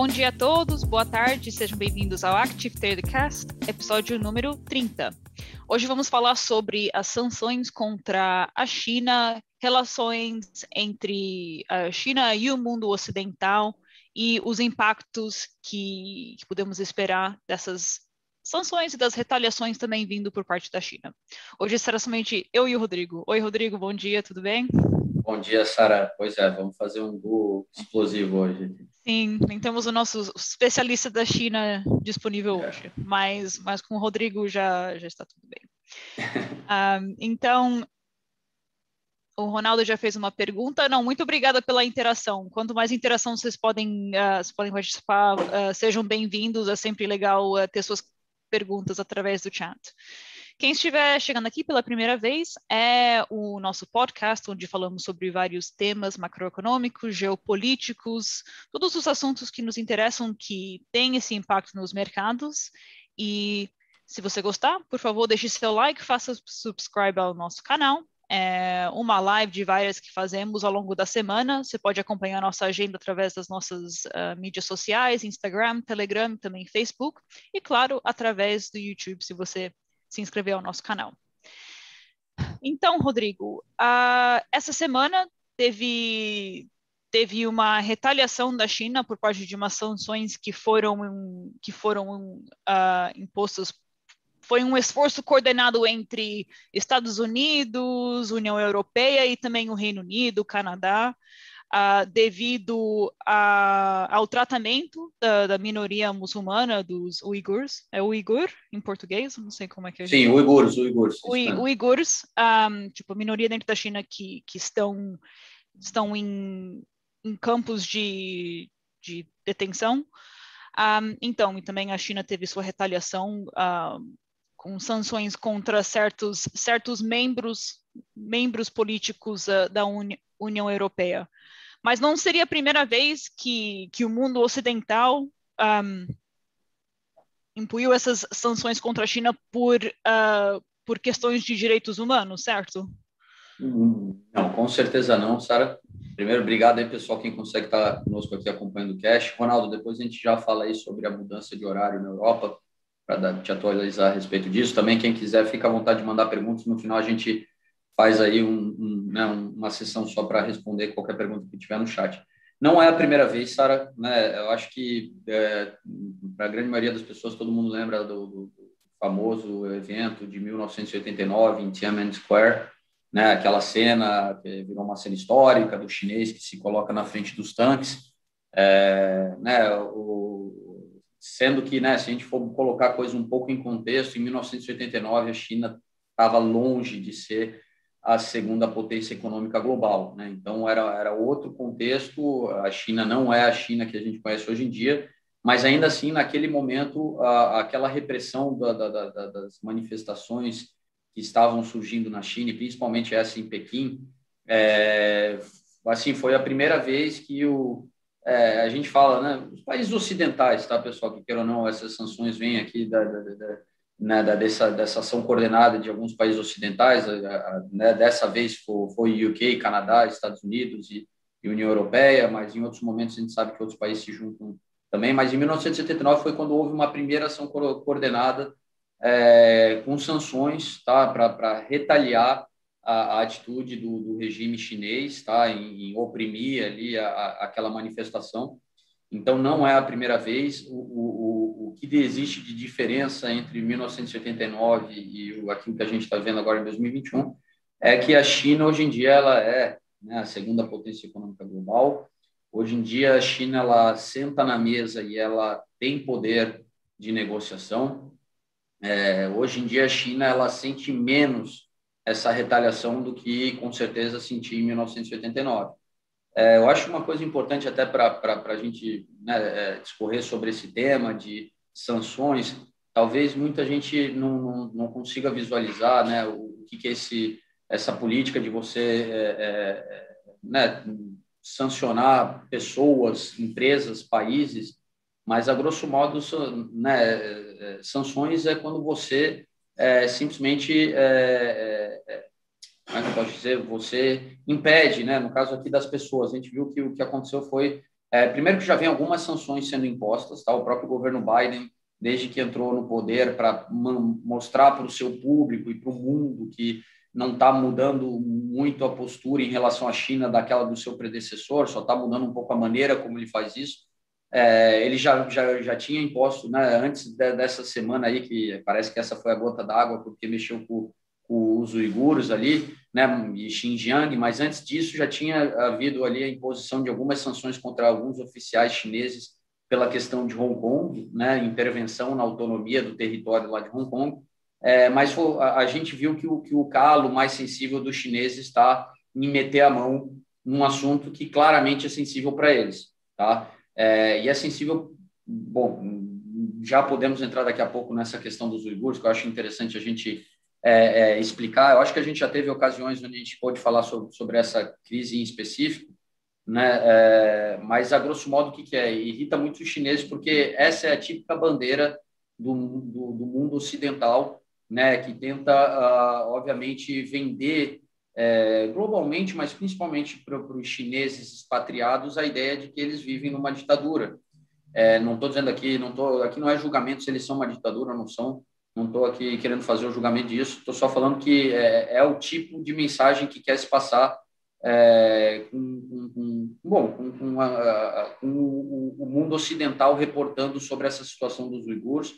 Bom dia a todos, boa tarde, sejam bem-vindos ao Active Tradecast, episódio número 30. Hoje vamos falar sobre as sanções contra a China, relações entre a China e o mundo ocidental e os impactos que, que podemos esperar dessas sanções e das retaliações também vindo por parte da China. Hoje será somente eu e o Rodrigo. Oi, Rodrigo, bom dia, tudo bem? Bom dia, Sara. Pois é, vamos fazer um gol explosivo hoje. Sim, temos o nosso especialista da China disponível é. hoje, mas, mas com o Rodrigo já, já está tudo bem. um, então, o Ronaldo já fez uma pergunta. Não, muito obrigada pela interação. Quanto mais interação vocês podem, uh, vocês podem participar, uh, sejam bem-vindos. É sempre legal uh, ter suas perguntas através do chat. Quem estiver chegando aqui pela primeira vez é o nosso podcast, onde falamos sobre vários temas macroeconômicos, geopolíticos, todos os assuntos que nos interessam, que têm esse impacto nos mercados. E se você gostar, por favor, deixe seu like, faça subscribe ao nosso canal. É uma live de várias que fazemos ao longo da semana. Você pode acompanhar nossa agenda através das nossas uh, mídias sociais, Instagram, Telegram, também Facebook, e claro, através do YouTube, se você se inscrever ao nosso canal. Então, Rodrigo, uh, essa semana teve teve uma retaliação da China por parte de umas sanções que foram que foram uh, impostas foi um esforço coordenado entre Estados Unidos, União Europeia e também o Reino Unido, Canadá, uh, devido a, ao tratamento da, da, minoria muçulmana dos uigurs. É uigur em português? Não sei como é que é. Sim, uigurs, uigurs. Ui, uigurs, um, tipo, a minoria dentro da China que, que estão, estão em, em campos de, de detenção. Um, então, e também a China teve sua retaliação com sanções contra certos, certos membros, membros políticos uh, da Uni União Europeia. Mas não seria a primeira vez que, que o mundo ocidental um, impunhou essas sanções contra a China por, uh, por questões de direitos humanos, certo? Não, com certeza não, Sara. Primeiro, obrigado aí, pessoal, quem consegue estar conosco aqui acompanhando o cash. Ronaldo, depois a gente já fala aí sobre a mudança de horário na Europa, para te atualizar a respeito disso. Também, quem quiser, fica à vontade de mandar perguntas. No final, a gente faz aí um, um, né, uma sessão só para responder qualquer pergunta que tiver no chat. Não é a primeira vez, Sara, né? Eu acho que é, para a grande maioria das pessoas todo mundo lembra do, do, famoso evento de 1989 em Tiananmen Square, né? Aquela cena que virou uma cena histórica do chinês que se coloca na frente dos tanques, é, né? O, sendo que, né? Se a gente for colocar a coisa um pouco em contexto, em 1989 a China estava longe de ser a segunda potência econômica global. Né? Então, era, era outro contexto, a China não é a China que a gente conhece hoje em dia, mas ainda assim, naquele momento, a, aquela repressão da, da, da, das manifestações que estavam surgindo na China, e principalmente essa em Pequim, é, assim, foi a primeira vez que o, é, a gente fala, né, os países ocidentais, tá, pessoal, que queiram ou não, essas sanções vêm aqui da, da, da né, dessa, dessa ação coordenada de alguns países ocidentais, né, dessa vez foi, foi UK, Canadá, Estados Unidos e, e, União Europeia, mas em outros momentos a gente sabe que outros países se juntam também, mas em 1979 foi quando houve uma primeira ação coordenada é, com sanções tá, para retaliar a, a atitude do, do, regime chinês tá, em, em oprimir ali a, a, aquela manifestação. Então, não é a primeira vez. O, o, o que existe de diferença entre 1989 e aquilo que a gente está vendo agora em 2021 é que a China, hoje em dia, ela é né, a segunda potência econômica global. Hoje em dia, a China ela senta na mesa e ela tem poder de negociação. É, hoje em dia, a China ela sente menos essa retaliação do que, com certeza, sentia em 1989. É, eu acho uma coisa importante até para a gente né, é, discorrer sobre esse tema de sanções, talvez muita gente não, não, não consiga visualizar né, o, o que, que é esse, essa política de você é, é, né, sancionar pessoas, empresas, países, mas a grosso modo né, é, sanções é quando você é, simplesmente é, é, como é eu posso dizer, você impede, né? No caso aqui das pessoas, a gente viu que o que aconteceu foi, é, primeiro que já vem algumas sanções sendo impostas, tá? O próprio governo Biden, desde que entrou no poder, para mostrar para o seu público e para o mundo que não está mudando muito a postura em relação à China daquela do seu predecessor, só está mudando um pouco a maneira como ele faz isso. É, ele já, já, já tinha imposto, né, antes de, dessa semana aí, que parece que essa foi a gota d'água, porque mexeu com, com os uiguros ali, né, e Xinjiang, mas antes disso já tinha havido ali a imposição de algumas sanções contra alguns oficiais chineses pela questão de Hong Kong, né, intervenção na autonomia do território lá de Hong Kong, é, mas a, a, gente viu que o, que o calo mais sensível dos chineses está em meter a mão num assunto que claramente é sensível para eles, tá? É, e é sensível, bom, já podemos entrar daqui a pouco nessa questão dos uigures, que eu acho interessante a gente é, é, explicar. Eu acho que a gente já teve ocasiões onde a gente pode falar sobre, sobre essa crise em específico, né? É, mas, a grosso modo, o que, que é? Irrita muito os chineses, porque essa é a típica bandeira do, do, do mundo ocidental, né? que tenta, uh, obviamente, vender é, globalmente, mas principalmente para os chineses expatriados, a ideia de que eles vivem numa ditadura. É, não estou dizendo aqui, não tô, aqui não é julgamento se eles são uma ditadura ou não são, não estou aqui querendo fazer o julgamento disso, estou só falando que é, é, o tipo de mensagem que quer se passar é, com, com, com, bom, com, com, a, com o, o, mundo ocidental reportando sobre essa situação dos uigures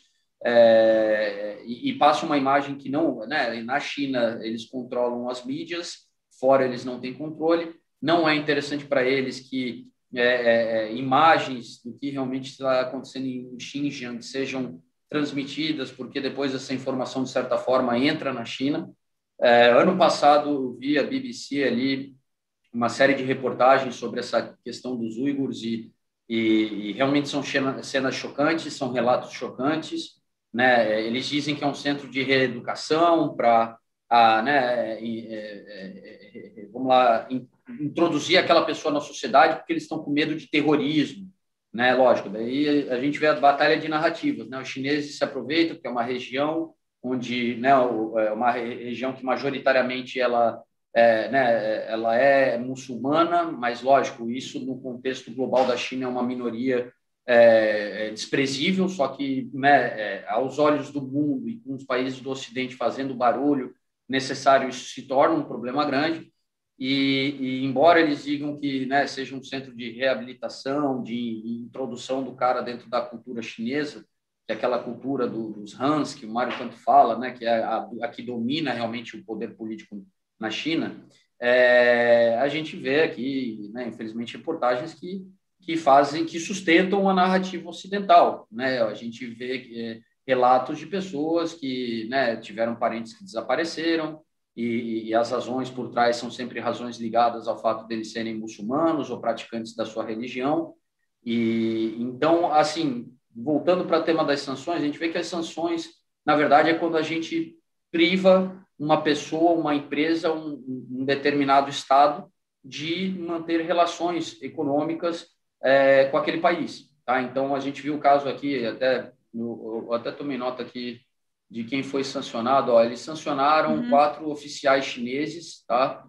é, e, e, passa uma imagem que não, né, na China eles controlam as mídias, fora eles não têm controle, não é interessante para eles que é, é, é, imagens do que realmente está acontecendo em Xinjiang sejam transmitidas, porque depois essa informação, de certa forma, entra na China. É, ano passado, eu vi a BBC ali uma série de reportagens sobre essa questão dos uigures e, e, e realmente são cenas chocantes, são relatos chocantes. Né? Eles dizem que é um centro de reeducação para, né, é, é, é, vamos lá, introduzir aquela pessoa na sociedade porque eles estão com medo de terrorismo, né? Lógico, daí a gente vê a batalha de narrativas, né? Os chineses se aproveitam porque é uma região onde, né, é uma região que majoritariamente ela é, né, ela é muçulmana, mas lógico, isso no contexto global da China é uma minoria é, é desprezível, só que né, é, aos olhos do mundo e com os países do Ocidente fazendo barulho necessário, isso se torna um problema grande. E, e embora eles digam que né, seja um centro de reabilitação, de introdução do cara dentro da cultura chinesa, que é aquela cultura do, dos Hans, que o Mário tanto fala, né, que é a, a que domina realmente o poder político na China, é, a gente vê aqui, né, infelizmente, reportagens que que fazem, que sustentam a narrativa ocidental, né? A gente vê é, relatos de pessoas que, né, tiveram parentes que desapareceram e, e, as razões por trás são sempre razões ligadas ao fato deles serem muçulmanos ou praticantes da sua religião. E então, assim, voltando para o tema das sanções, a gente vê que as sanções, na verdade, é quando a gente priva uma pessoa, uma empresa, um, um determinado estado de manter relações econômicas é, com aquele país. Tá? Então, a gente viu o caso aqui, até, eu até tomei nota aqui de quem foi sancionado. Ó, eles sancionaram uhum. quatro oficiais chineses, tá?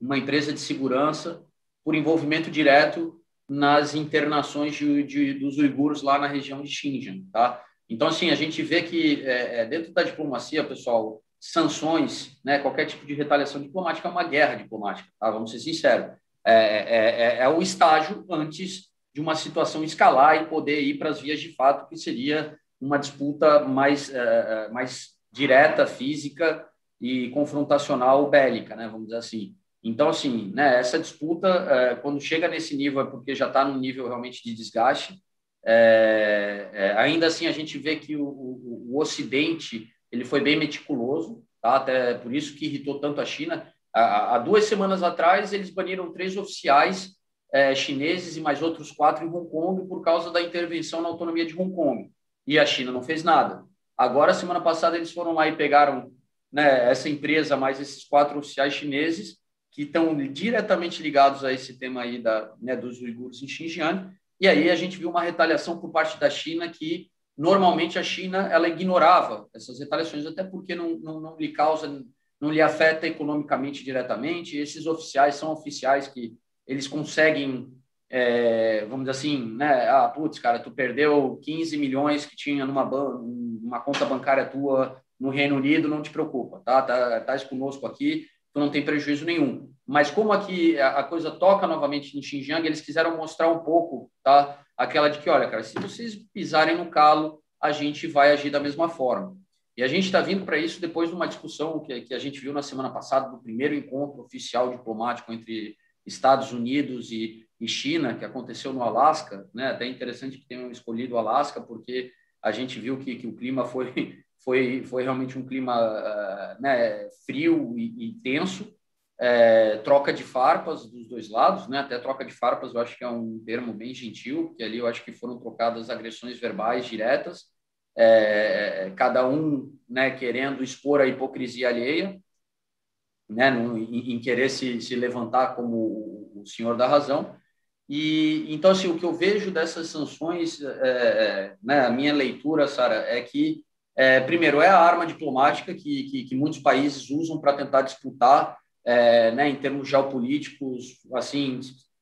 uma empresa de segurança, por envolvimento direto nas internações de, de, dos uigures lá na região de Xinjiang. Tá? Então, assim, a gente vê que é, é dentro da diplomacia, pessoal, sanções, né, qualquer tipo de retaliação diplomática é uma guerra diplomática, tá? vamos ser sinceros. É, é, é, é o estágio antes de uma situação escalar e poder ir para as vias de fato, que seria uma disputa mais, é, é, mais direta, física e confrontacional bélica, né, vamos dizer assim. Então, assim, né, essa disputa, é, quando chega nesse nível, é porque já está num nível realmente de desgaste. É, ainda assim, a gente vê que o, o, o, Ocidente ele foi bem meticuloso, tá? até por isso que irritou tanto a China. Há, duas semanas atrás, eles baniram três oficiais é, chineses e mais outros quatro em Hong Kong por causa da intervenção na autonomia de Hong Kong. E a China não fez nada. Agora, semana passada, eles foram lá e pegaram né, essa empresa, mais esses quatro oficiais chineses, que estão diretamente ligados a esse tema aí da, né, dos uigures em Xinjiang. E aí a gente viu uma retaliação por parte da China que normalmente a China ela ignorava essas retaliações, até porque não, não, não lhe causa, não lhe afeta economicamente diretamente. Esses oficiais são oficiais que eles conseguem, é, vamos dizer assim, né? Ah, putz, cara, tu perdeu 15 milhões que tinha numa, numa conta bancária tua no Reino Unido, não te preocupa, tá? Tá, tá conosco aqui, tu não tem prejuízo nenhum. Mas como aqui a coisa toca novamente em Xinjiang, eles quiseram mostrar um pouco, tá? Aquela de que, olha, cara, se vocês pisarem no calo, a gente vai agir da mesma forma. E a gente está vindo para isso depois de uma discussão que, que a gente viu na semana passada, do primeiro encontro oficial diplomático entre Estados Unidos e, e China, que aconteceu no Alasca. Né? Até interessante que tenham escolhido o Alasca, porque a gente viu que, que o clima foi, foi, foi realmente um clima uh, né, frio e, e tenso, é, troca de farpas dos dois lados, né? Até troca de farpas eu acho que é um termo bem gentil, porque ali eu acho que foram trocadas agressões verbais diretas, é, cada um, né, querendo expor a hipocrisia alheia, né, no, em, em, querer se, se levantar como o senhor da razão. E então assim o que eu vejo dessas sanções, é, é né, a minha leitura, Sara, é que é, primeiro é a arma diplomática que, que, que muitos países usam para tentar disputar é, né, em termos geopolíticos, assim,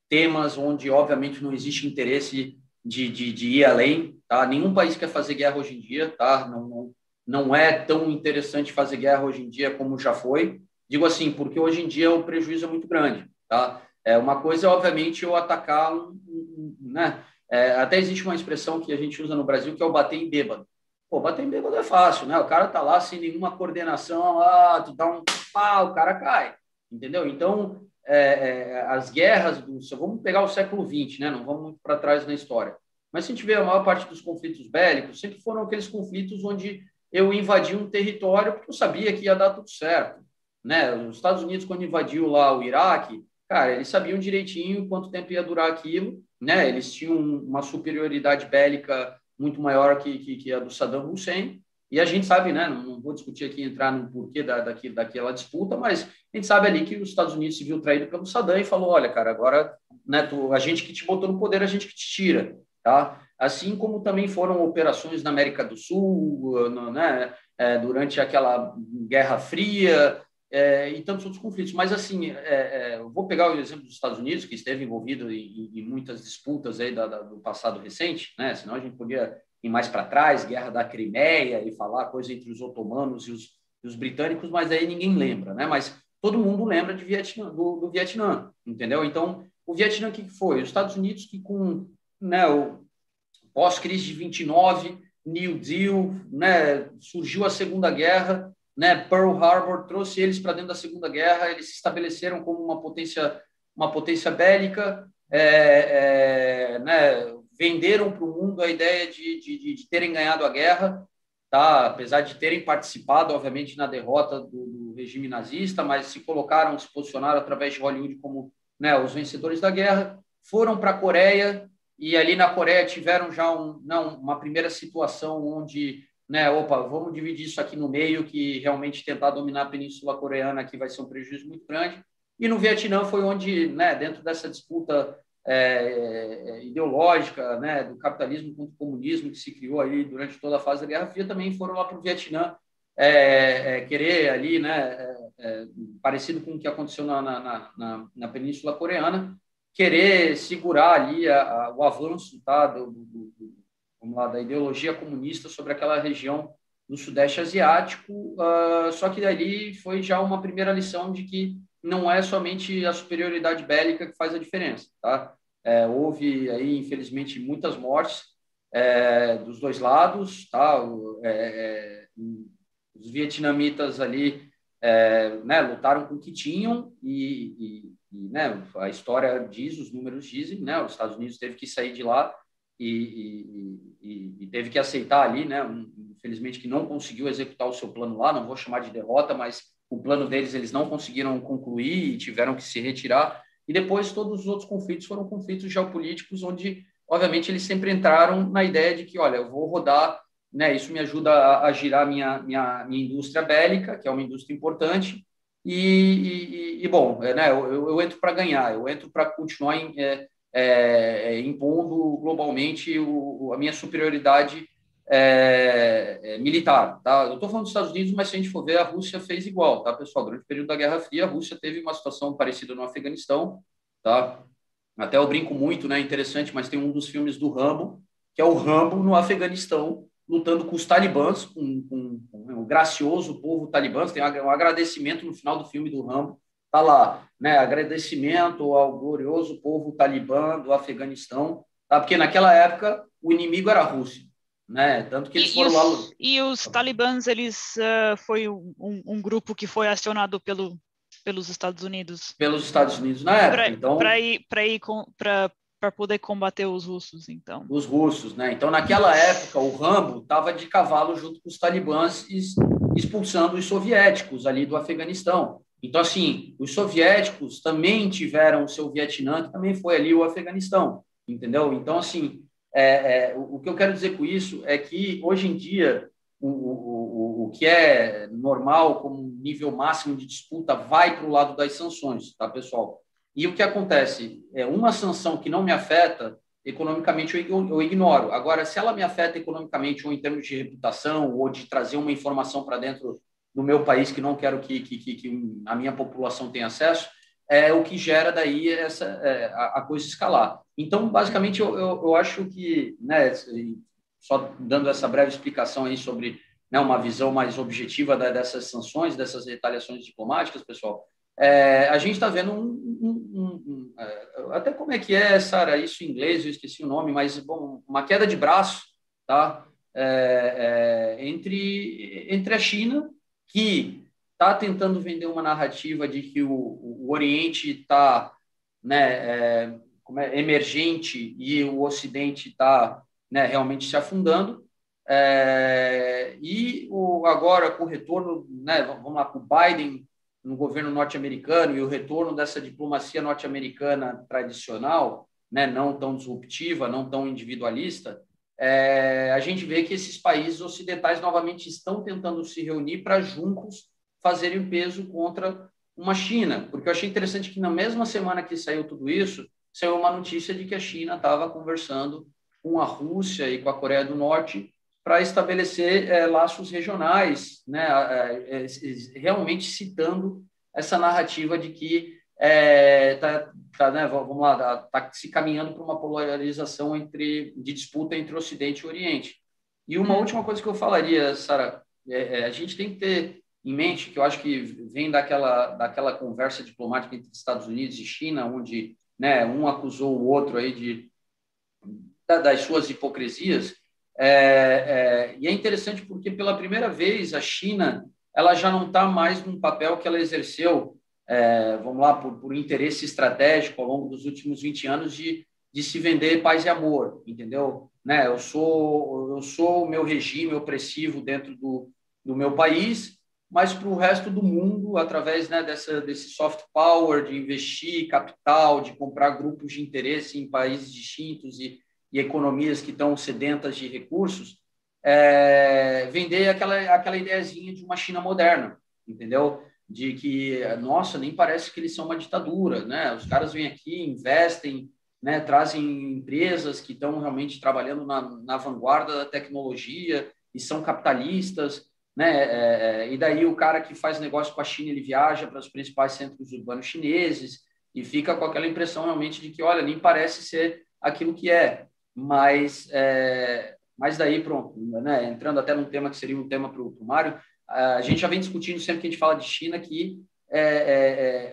temas onde, obviamente, não existe interesse de, de, de, ir além. Tá? Nenhum país quer fazer guerra hoje em dia, tá? não, não, não é tão interessante fazer guerra hoje em dia como já foi. Digo assim, porque hoje em dia o prejuízo é muito grande. Tá? É, uma coisa é, obviamente, eu atacar um. um né? É, até existe uma expressão que a gente usa no Brasil que é o bater em bêbado. Pô, bater em bêbado é fácil, né? O cara tá lá sem nenhuma coordenação, ah, tu dá um pá, o cara cai entendeu? Então, é, é, as guerras, do, vamos pegar o século XX, né? não vamos muito para trás na história, mas se a gente vê a maior parte dos conflitos bélicos, sempre foram aqueles conflitos onde eu invadi um território porque eu sabia que ia dar tudo certo. Né? Os Estados Unidos, quando invadiu lá o Iraque, cara, eles sabiam direitinho quanto tempo ia durar aquilo, né? eles tinham uma superioridade bélica muito maior que, que, que a do Saddam Hussein, e a gente sabe, né, não, vou discutir aqui, entrar no porquê da, daqui, daquela disputa, mas a gente sabe ali que os Estados Unidos se viu traído pelo Saddam e falou, olha, cara, agora né, tu, a gente que te botou no poder, a gente que te tira, tá? Assim como também foram operações na América do Sul, no, né, é, durante aquela Guerra Fria é, e tantos outros conflitos. Mas, assim, é, é vou pegar o exemplo dos Estados Unidos, que esteve envolvido em, em muitas disputas aí da, da, do passado recente, né? Senão a gente podia e mais para trás, Guerra da Crimeia, e falar coisa entre os otomanos e os, e os, britânicos, mas aí ninguém lembra, né? Mas todo mundo lembra de Vietnã, do, do Vietnã, entendeu? Então, o Vietnã, o que foi? Os Estados Unidos que com né, o pós-crise de 29, New Deal, né, surgiu a Segunda Guerra, né, Pearl Harbor trouxe eles para dentro da Segunda Guerra, eles se estabeleceram como uma potência, uma potência bélica, é, é, né, venderam para o mundo a ideia de, de, de, terem ganhado a guerra, tá? apesar de terem participado, obviamente, na derrota do, do, regime nazista, mas se colocaram, se posicionaram através de Hollywood como né, os vencedores da guerra, foram para a Coreia e ali na Coreia tiveram já um, não, uma primeira situação onde, né, opa, vamos dividir isso aqui no meio, que realmente tentar dominar a Península Coreana aqui vai ser um prejuízo muito grande. E no Vietnã foi onde, né, dentro dessa disputa é, é, ideológica né, do capitalismo contra o comunismo que se criou aí durante toda a fase da Guerra Fria também foram lá para o Vietnã é, é, querer ali, né, é, é, parecido com o que aconteceu na, na, na, na, Península Coreana, querer segurar ali a, a, o avanço tá, do, do, do, lá, da ideologia comunista sobre aquela região do Sudeste Asiático, uh, só que dali foi já uma primeira lição de que não é somente a superioridade bélica que faz a diferença, tá? É, houve aí, infelizmente, muitas mortes é, dos dois lados, tá? É, é os vietnamitas ali, é, né, lutaram com o que tinham e, e, e, né, a história diz, os números dizem, né? Os Estados Unidos teve que sair de lá e, e, e, teve que aceitar ali, né? Infelizmente que não conseguiu executar o seu plano lá, não vou chamar de derrota, mas o plano deles eles não conseguiram concluir e tiveram que se retirar. E depois todos os outros conflitos foram conflitos geopolíticos, onde, obviamente, eles sempre entraram na ideia de que, olha, eu vou rodar, né, isso me ajuda a, a girar minha, minha, minha indústria bélica, que é uma indústria importante, e, e, e bom, é, né, eu, eu entro para ganhar, eu entro para continuar em, é, é, impondo globalmente o, a minha superioridade é, é, militar. Tá? Eu estou falando dos Estados Unidos, mas se a gente for ver, a Rússia fez igual, tá, pessoal? Durante o período da Guerra Fria, a Rússia teve uma situação parecida no Afeganistão, tá? Até eu brinco muito, né? Interessante, mas tem um dos filmes do Rambo, que é o Rambo no Afeganistão, lutando com os talibãs, com, com, com o gracioso povo talibã. Tem um agradecimento no final do filme do Rambo. Tá lá, né? Agradecimento ao glorioso povo talibã do Afeganistão, tá? Porque naquela época o inimigo era a Rússia né? Tanto que eles e, foram e lá. Os, e os talibãs, eles uh, foi um, um, grupo que foi acionado pelo, pelos Estados Unidos. Pelos Estados Unidos na época. Pra, então para ir para ir para para poder combater os russos, então. Os russos, né? Então, naquela época, o Rambo estava de cavalo junto com os talibãs expulsando os soviéticos ali do Afeganistão. Então, assim, os soviéticos também tiveram o seu Vietnã, que também foi ali o Afeganistão, entendeu? Então, assim, é, é, o, que eu quero dizer com isso é que, hoje em dia, o, o, o que é normal como nível máximo de disputa vai para o lado das sanções, tá, pessoal? E o que acontece? É uma sanção que não me afeta, economicamente eu, ignoro. Agora, se ela me afeta economicamente ou em termos de reputação ou de trazer uma informação para dentro do meu país que não quero que, que, que, que a minha população tenha acesso, é o que gera daí essa é, a, a, coisa escalar. Então, basicamente, eu, eu, eu, acho que, né, só dando essa breve explicação aí sobre né, uma visão mais objetiva da, dessas sanções, dessas retaliações diplomáticas, pessoal, é, a gente está vendo um, um, um, um, é, até como é que é, Sara, isso em inglês, eu esqueci o nome, mas bom, uma queda de braço, tá? É, é entre entre a China que está tentando vender uma narrativa de que o, o Oriente está né, é, é, emergente e o Ocidente está né, realmente se afundando. É, e o, agora, com o retorno, né, vamos lá, com o Biden no governo norte-americano e o retorno dessa diplomacia norte-americana tradicional, né, não tão disruptiva, não tão individualista, é, a gente vê que esses países ocidentais novamente estão tentando se reunir para juntos fazerem peso contra uma China, porque eu achei interessante que na mesma semana que saiu tudo isso, saiu uma notícia de que a China estava conversando com a Rússia e com a Coreia do Norte para estabelecer é, laços regionais, né, é, é, realmente citando essa narrativa de que está, tá, né, vamos lá, está se caminhando para uma polarização entre, de disputa entre Ocidente e Oriente. E uma hum. última coisa que eu falaria, Sara, é, a gente tem que ter em mente, que eu acho que vem daquela, daquela conversa diplomática entre Estados Unidos e China, onde né, um acusou o outro aí de, das suas hipocrisias. É, é, e é interessante porque, pela primeira vez, a China ela já não está mais num papel que ela exerceu, é, vamos lá, por, por interesse estratégico ao longo dos últimos 20 anos de, de se vender paz e amor, entendeu? Né, eu sou eu sou o meu regime opressivo dentro do, do meu país mas para o resto do mundo, através né, dessa, desse soft power, de investir capital, de comprar grupos de interesse em países distintos e, e economias que estão sedentas de recursos, é, vender aquela, aquela ideiazinha de uma China moderna, entendeu? De que, nossa, nem parece que eles são uma ditadura, né? Os caras vêm aqui, investem, né, trazem empresas que estão realmente trabalhando na, na vanguarda da tecnologia e são capitalistas, né? É, é, e daí o cara que faz negócio com a China, ele viaja para os principais centros urbanos chineses e fica com aquela impressão realmente de que, olha, nem parece ser aquilo que é. Mas, é, mas daí, pronto, né? entrando até num tema que seria um tema para o Mário, a gente já vem discutindo sempre que a gente fala de China que é,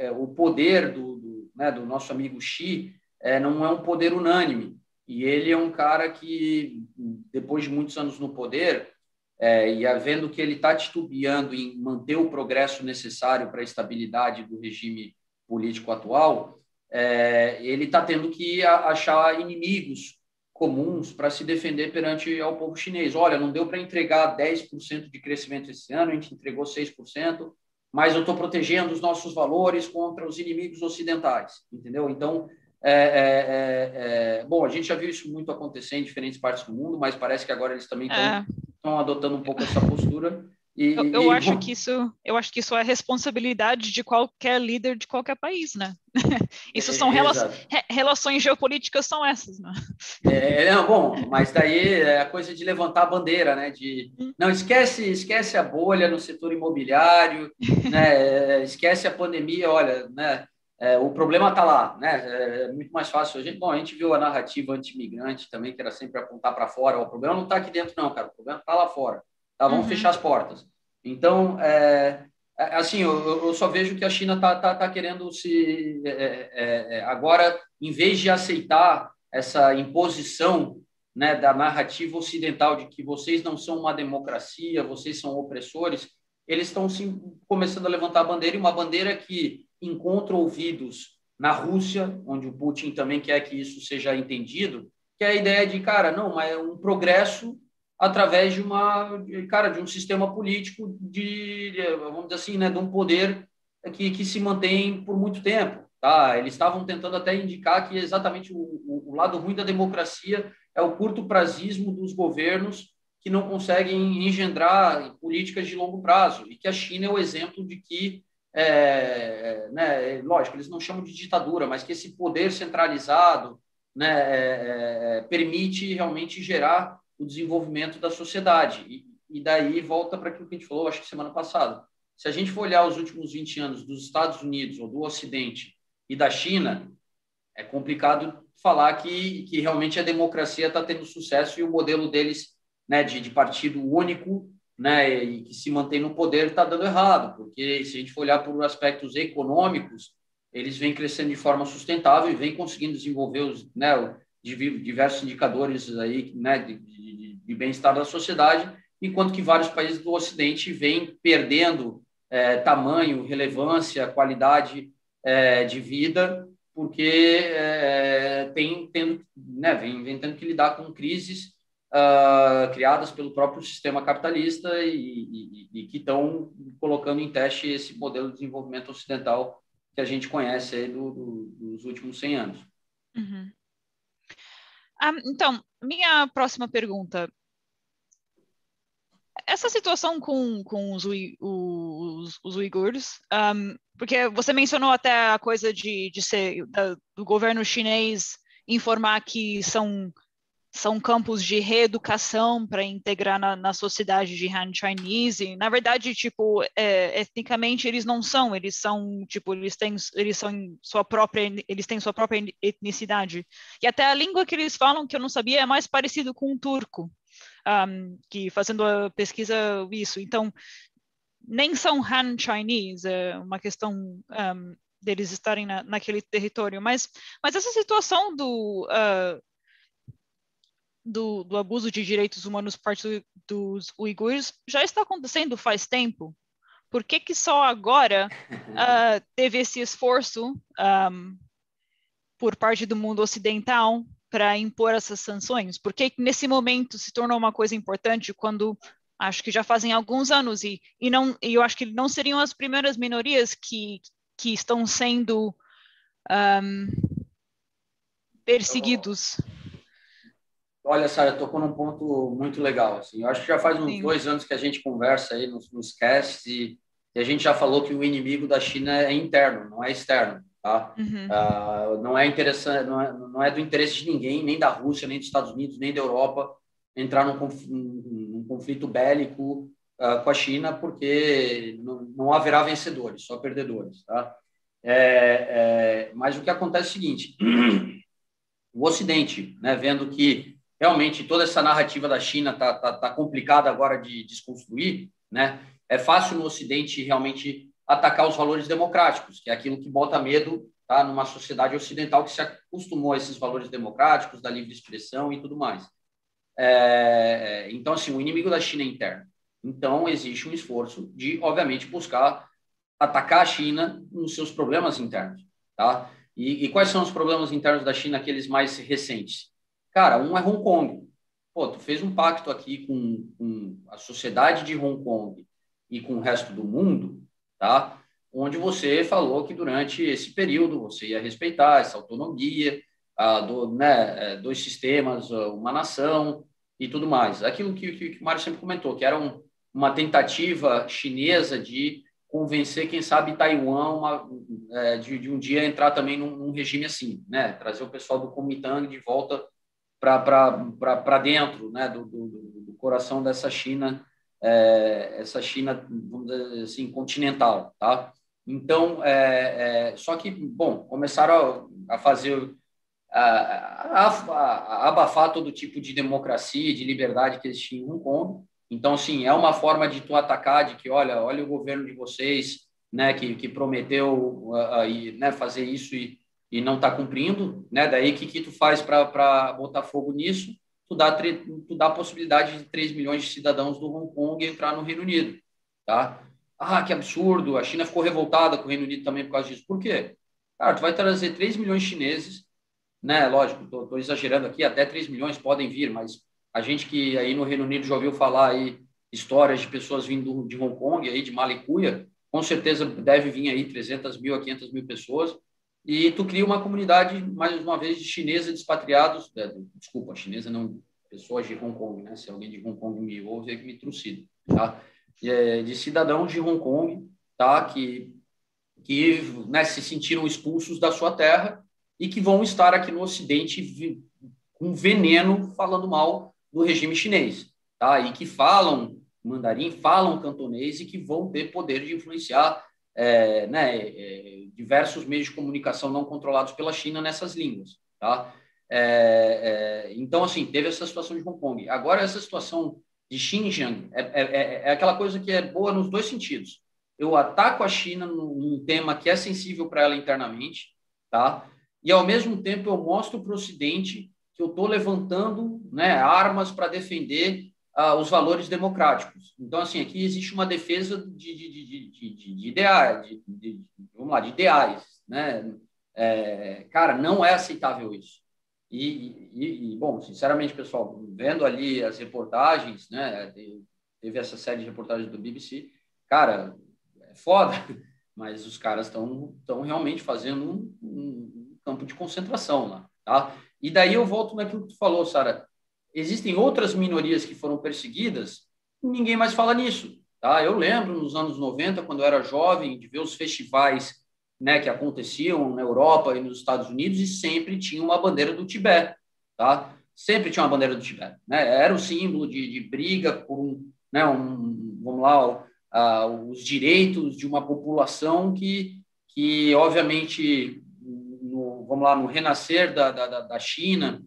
é, é o poder do, do, né, do, nosso amigo Xi não é um poder unânime. E ele é um cara que, depois de muitos anos no poder, é, e havendo que ele está titubeando em manter o progresso necessário para a estabilidade do regime político atual, é, ele está tendo que achar inimigos comuns para se defender perante ao povo chinês. Olha, não deu para entregar 10% de crescimento esse ano, a gente entregou 6%, mas eu estou protegendo os nossos valores contra os inimigos ocidentais, entendeu? Então, é, é, é, é bom, a gente já viu isso muito acontecer em diferentes partes do mundo, mas parece que agora eles também estão é estão adotando um pouco essa postura. E, eu, eu e, acho que isso, eu acho que isso é responsabilidade de qualquer líder de qualquer país, né? isso são é, rela re relações geopolíticas são essas, né? É, não, bom, mas daí é a coisa de levantar a bandeira, né? De hum. não esquece, esquece a bolha no setor imobiliário, né? Esquece a pandemia, olha, né? É, o problema está lá, né? É muito mais fácil. A gente, bom, a gente viu a narrativa anti-imigrante também, que era sempre apontar para fora. O problema não está aqui dentro, não, cara. O problema está lá fora. Tá? Vamos uhum. fechar as portas. Então, é, é assim, eu, eu, só vejo que a China está tá, tá querendo se. É, é, é, agora, em vez de aceitar essa imposição né, da narrativa ocidental de que vocês não são uma democracia, vocês são opressores, eles estão começando a levantar a bandeira, e uma bandeira que encontra ouvidos na Rússia, onde o Putin também quer que isso seja entendido, que é a ideia de, cara, não, mas é um progresso através de uma, cara, de um sistema político de, vamos dizer assim, né, de um poder que, que se mantém por muito tempo, tá? Eles estavam tentando até indicar que exatamente o, o, o lado ruim da democracia é o curto prazismo dos governos que não conseguem engendrar políticas de longo prazo e que a China é o exemplo de que é, né, lógico, eles não chamam de ditadura, mas que esse poder centralizado né, é, é permite realmente gerar o desenvolvimento da sociedade. E, e daí volta para aquilo que a gente falou, acho que semana passada. Se a gente for olhar os últimos 20 anos dos Estados Unidos ou do Ocidente e da China, é complicado falar que, que realmente a democracia está tendo sucesso e o modelo deles né, de, de partido único né, e que se mantém no poder está dando errado, porque se a gente for olhar por aspectos econômicos, eles vêm crescendo de forma sustentável e vêm conseguindo desenvolver os, né, diversos indicadores aí, né, de, de, de bem-estar da sociedade, enquanto que vários países do Ocidente vêm perdendo é, tamanho, relevância, qualidade é, de vida, porque é, tem tendo, né, vem, vem tendo que lidar com crises uh, criadas pelo próprio sistema capitalista e, e, e que estão colocando em teste esse modelo de desenvolvimento ocidental que a gente conhece aí do, do, dos últimos 100 anos. Uhum. Ah, então, minha próxima pergunta. Essa situação com, com os, os, os uigures, um, porque você mencionou até a coisa de, de ser da, do governo chinês informar que são são campos de reeducação para integrar na, na, sociedade de Han Chinese. na verdade, tipo, é, etnicamente eles não são, eles são, tipo, eles têm, eles são sua própria, eles têm sua própria etnicidade. E até a língua que eles falam, que eu não sabia, é mais parecido com o turco, um, que fazendo a pesquisa isso. Então, nem são Han Chinese, é uma questão um, deles estarem na, naquele território. Mas, mas essa situação do uh, do, do abuso de direitos humanos por parte dos uigures já está acontecendo faz tempo. Por que, que só agora uh, teve esse esforço um, por parte do mundo ocidental para impor essas sanções? Por que nesse momento se tornou uma coisa importante quando acho que já fazem alguns anos e, e não e eu acho que não seriam as primeiras minorias que, que estão sendo um, perseguidos? Olha, Sara, tocou num ponto muito legal. Assim. Eu acho que já faz uns Sim. dois anos que a gente conversa aí nos, nos casts e, e, a gente já falou que o inimigo da China é interno, não é externo. Tá? Uhum. Uh, não é interessante, não é, não é do interesse de ninguém, nem da Rússia, nem dos Estados Unidos, nem da Europa, entrar num, num conflito bélico uh, com a China, porque não, não, haverá vencedores, só perdedores. Tá? É, é, mas o que acontece é o seguinte: o Ocidente, né, vendo que realmente toda essa narrativa da China está tá, tá complicada agora de desconstruir, né? É fácil no Ocidente realmente atacar os valores democráticos, que é aquilo que bota medo tá, numa sociedade ocidental que se acostumou a esses valores democráticos, da livre expressão e tudo mais. É, então, assim, o inimigo da China é interno. Então, existe um esforço de, obviamente, buscar atacar a China nos seus problemas internos. Tá? E, e quais são os problemas internos da China, aqueles mais recentes? Cara, um é Hong Kong. Pô, tu fez um pacto aqui com, com a sociedade de Hong Kong e com o resto do mundo, tá? Onde você falou que durante esse período você ia respeitar essa autonomia, a, do, né, é, dois sistemas, uma nação e tudo mais. Aquilo que, que, que o Mário sempre comentou, que era um, uma tentativa chinesa de convencer, quem sabe, Taiwan uma, é, de, de, um dia entrar também num, num, regime assim, né? Trazer o pessoal do Kuomintang de volta para dentro, né? Do, do, do, coração dessa China, é, essa China, vamos dizer assim, continental, tá? Então, é, é só que, bom, começaram a, a fazer a, a, a, abafar todo tipo de democracia, de liberdade que existia em Hong Kong, então, sim, é uma forma de tu atacar, de que, olha, olha o governo de vocês, né, que, que prometeu uh, né, fazer isso e, e não está cumprindo, né? Daí, o que, que tu faz para botar fogo nisso? Tu dá, tu dá a possibilidade de 3 milhões de cidadãos do Hong Kong entrar no Reino Unido, tá? Ah, que absurdo, a China ficou revoltada com o Reino Unido também por causa disso. Por quê? Cara, tu vai trazer 3 milhões de chineses, né? Lógico, estou exagerando aqui, até 3 milhões podem vir, mas a gente que aí no Reino Unido já ouviu falar aí histórias de pessoas vindo de Hong Kong, aí de Malicuia, com certeza deve vir aí 300 mil a 500 mil pessoas, e tu cria uma comunidade, mais uma vez, de chineses expatriados, é, desculpa, chinesa não, pessoas de Hong Kong, né? Se alguém de Hong Kong me ouve, é que me trucida, tá? É, de cidadãos de Hong Kong, tá? Que, que né, se sentiram expulsos da sua terra e que vão estar aqui no Ocidente com veneno falando mal do regime chinês, tá? E que falam mandarim, falam cantonês e que vão ter poder de influenciar é, né, é, diversos meios de comunicação não controlados pela China nessas línguas, tá? É, é então, assim, teve essa situação de Hong Kong. Agora, essa situação de Xinjiang é, é, é, aquela coisa que é boa nos dois sentidos. Eu ataco a China num tema que é sensível para ela internamente, tá? E, ao mesmo tempo, eu mostro para o Ocidente que eu estou levantando né, armas para defender uh, os valores democráticos. Então, assim, aqui existe uma defesa de, de, de, de, de ideais, de, vamos lá, de ideais, né? É, cara, não é aceitável isso. E, e, e, bom, sinceramente, pessoal, vendo ali as reportagens, né? Teve essa série de reportagens do BBC, cara, é foda, mas os caras estão realmente fazendo um, um, campo de concentração lá, tá? E daí eu volto naquilo que tu falou, Sara. Existem outras minorias que foram perseguidas, ninguém mais fala nisso. Tá? Eu lembro nos anos 90, quando eu era jovem, de ver os festivais né, que aconteciam na Europa e nos Estados Unidos e sempre tinha uma bandeira do Tibete. Tá? Sempre tinha uma bandeira do Tibete. Né? Era o símbolo de, de briga por né, um, vamos lá, os direitos de uma população que, que obviamente, vamos lá, no renascer da, da, da China,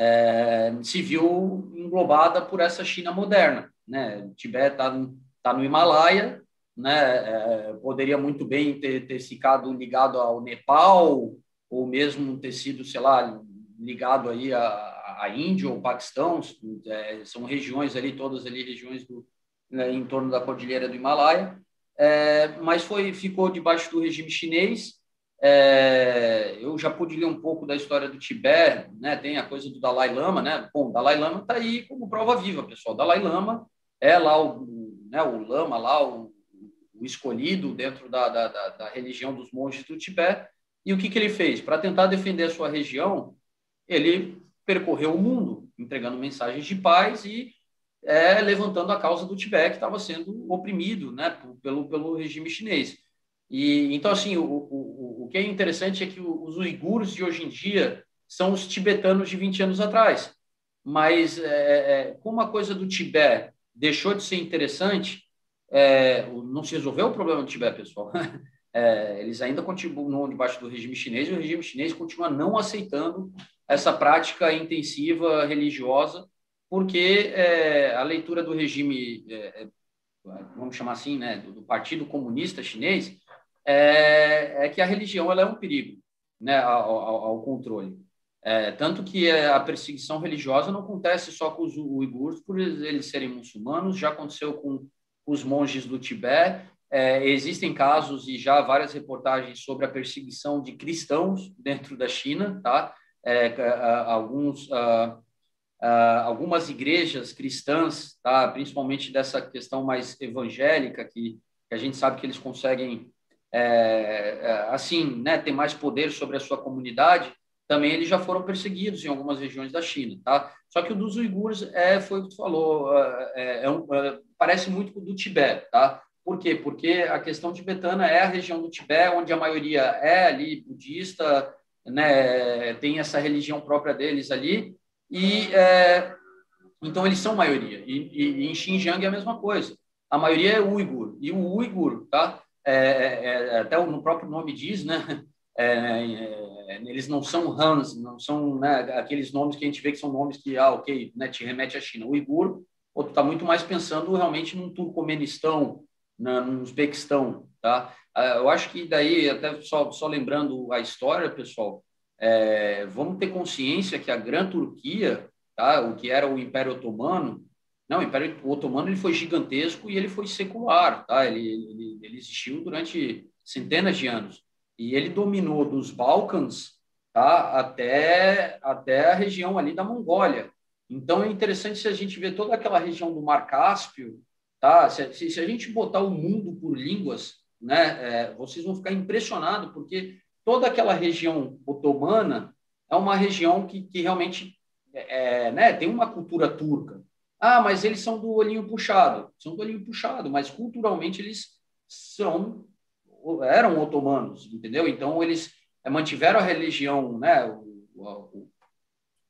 é, se viu englobada por essa China moderna. Né? O Tibete está tá no Himalaia, né? É, poderia muito bem ter, ter ficado ligado ao Nepal, ou mesmo ter sido, sei lá, ligado aí à, Índia ou Paquistão, é, são regiões ali, todas ali regiões do, né, em torno da cordilheira do Himalaia, é, mas foi ficou debaixo do regime chinês é, eu já pude ler um pouco da história do Tibete, né? Tem a coisa do Dalai Lama, né? Bom, o Dalai Lama está aí como prova viva, pessoal. O Dalai Lama é lá o, né, o lama lá, o, o escolhido dentro da, da, da, da, religião dos monges do Tibete. E o que, que ele fez? Para tentar defender a sua região, ele percorreu o mundo, entregando mensagens de paz e é, levantando a causa do Tibete, que estava sendo oprimido né, pelo, pelo regime chinês. E então assim, o, o, o que é interessante é que os uigures de hoje em dia são os tibetanos de 20 anos atrás. Mas é, é, como a coisa do Tibete deixou de ser interessante, é, não se resolveu o problema do Tibete, pessoal. É, eles ainda continuam debaixo do regime chinês e o regime chinês continua não aceitando essa prática intensiva religiosa, porque é, a leitura do regime, é, vamos chamar assim, né, do, do Partido Comunista Chinês, é, é que a religião ela é um perigo né, ao, ao, ao controle. É, tanto que a perseguição religiosa não acontece só com os uigures por eles serem muçulmanos, já aconteceu com os monges do Tibete, é, existem casos e já várias reportagens sobre a perseguição de cristãos dentro da China, tá? É, alguns, algumas igrejas cristãs, tá? principalmente dessa questão mais evangélica, que, que a gente sabe que eles conseguem é, é, assim, né, ter mais poder sobre a sua comunidade, também eles já foram perseguidos em algumas regiões da China, tá? Só que o dos uigures é, foi o que tu falou, é, é, é, um, é, parece muito com do Tibete, tá? Por quê? Porque a questão tibetana é a região do Tibete onde a maioria é ali budista, né? Tem essa religião própria deles ali e então eles são maioria. E, e, e, em Xinjiang é a mesma coisa. A maioria é uigur e o uigur, tá? É, até no próprio nome diz, né? É, é, eles não são Hans, não são né, aqueles nomes que a gente vê que são nomes que, ah, ok, né, te remete à China. O Uigur, está muito mais pensando realmente num Turcomenistão, na, no Uzbequistão, tá? Ah, eu acho que daí, até só, só lembrando a história, pessoal, é, vamos ter consciência que a Grã Turquia, tá, o que era o Império Otomano, não, o Império Otomano ele foi gigantesco e ele foi secular, tá? Ele, ele, ele existiu durante centenas de anos e ele dominou dos Balcãs tá, até, até a região ali da Mongólia. Então, é interessante se a gente ver toda aquela região do Mar Cáspio, tá? se, se, se a gente botar o mundo por línguas, né, é, vocês vão ficar impressionados, porque toda aquela região otomana é uma região que, que realmente é, é, né, tem uma cultura turca. Ah, mas eles são do olhinho puxado. São do olhinho puxado, mas culturalmente eles são eram otomanos, entendeu? Então eles eh, mantiveram a religião, né? O, o,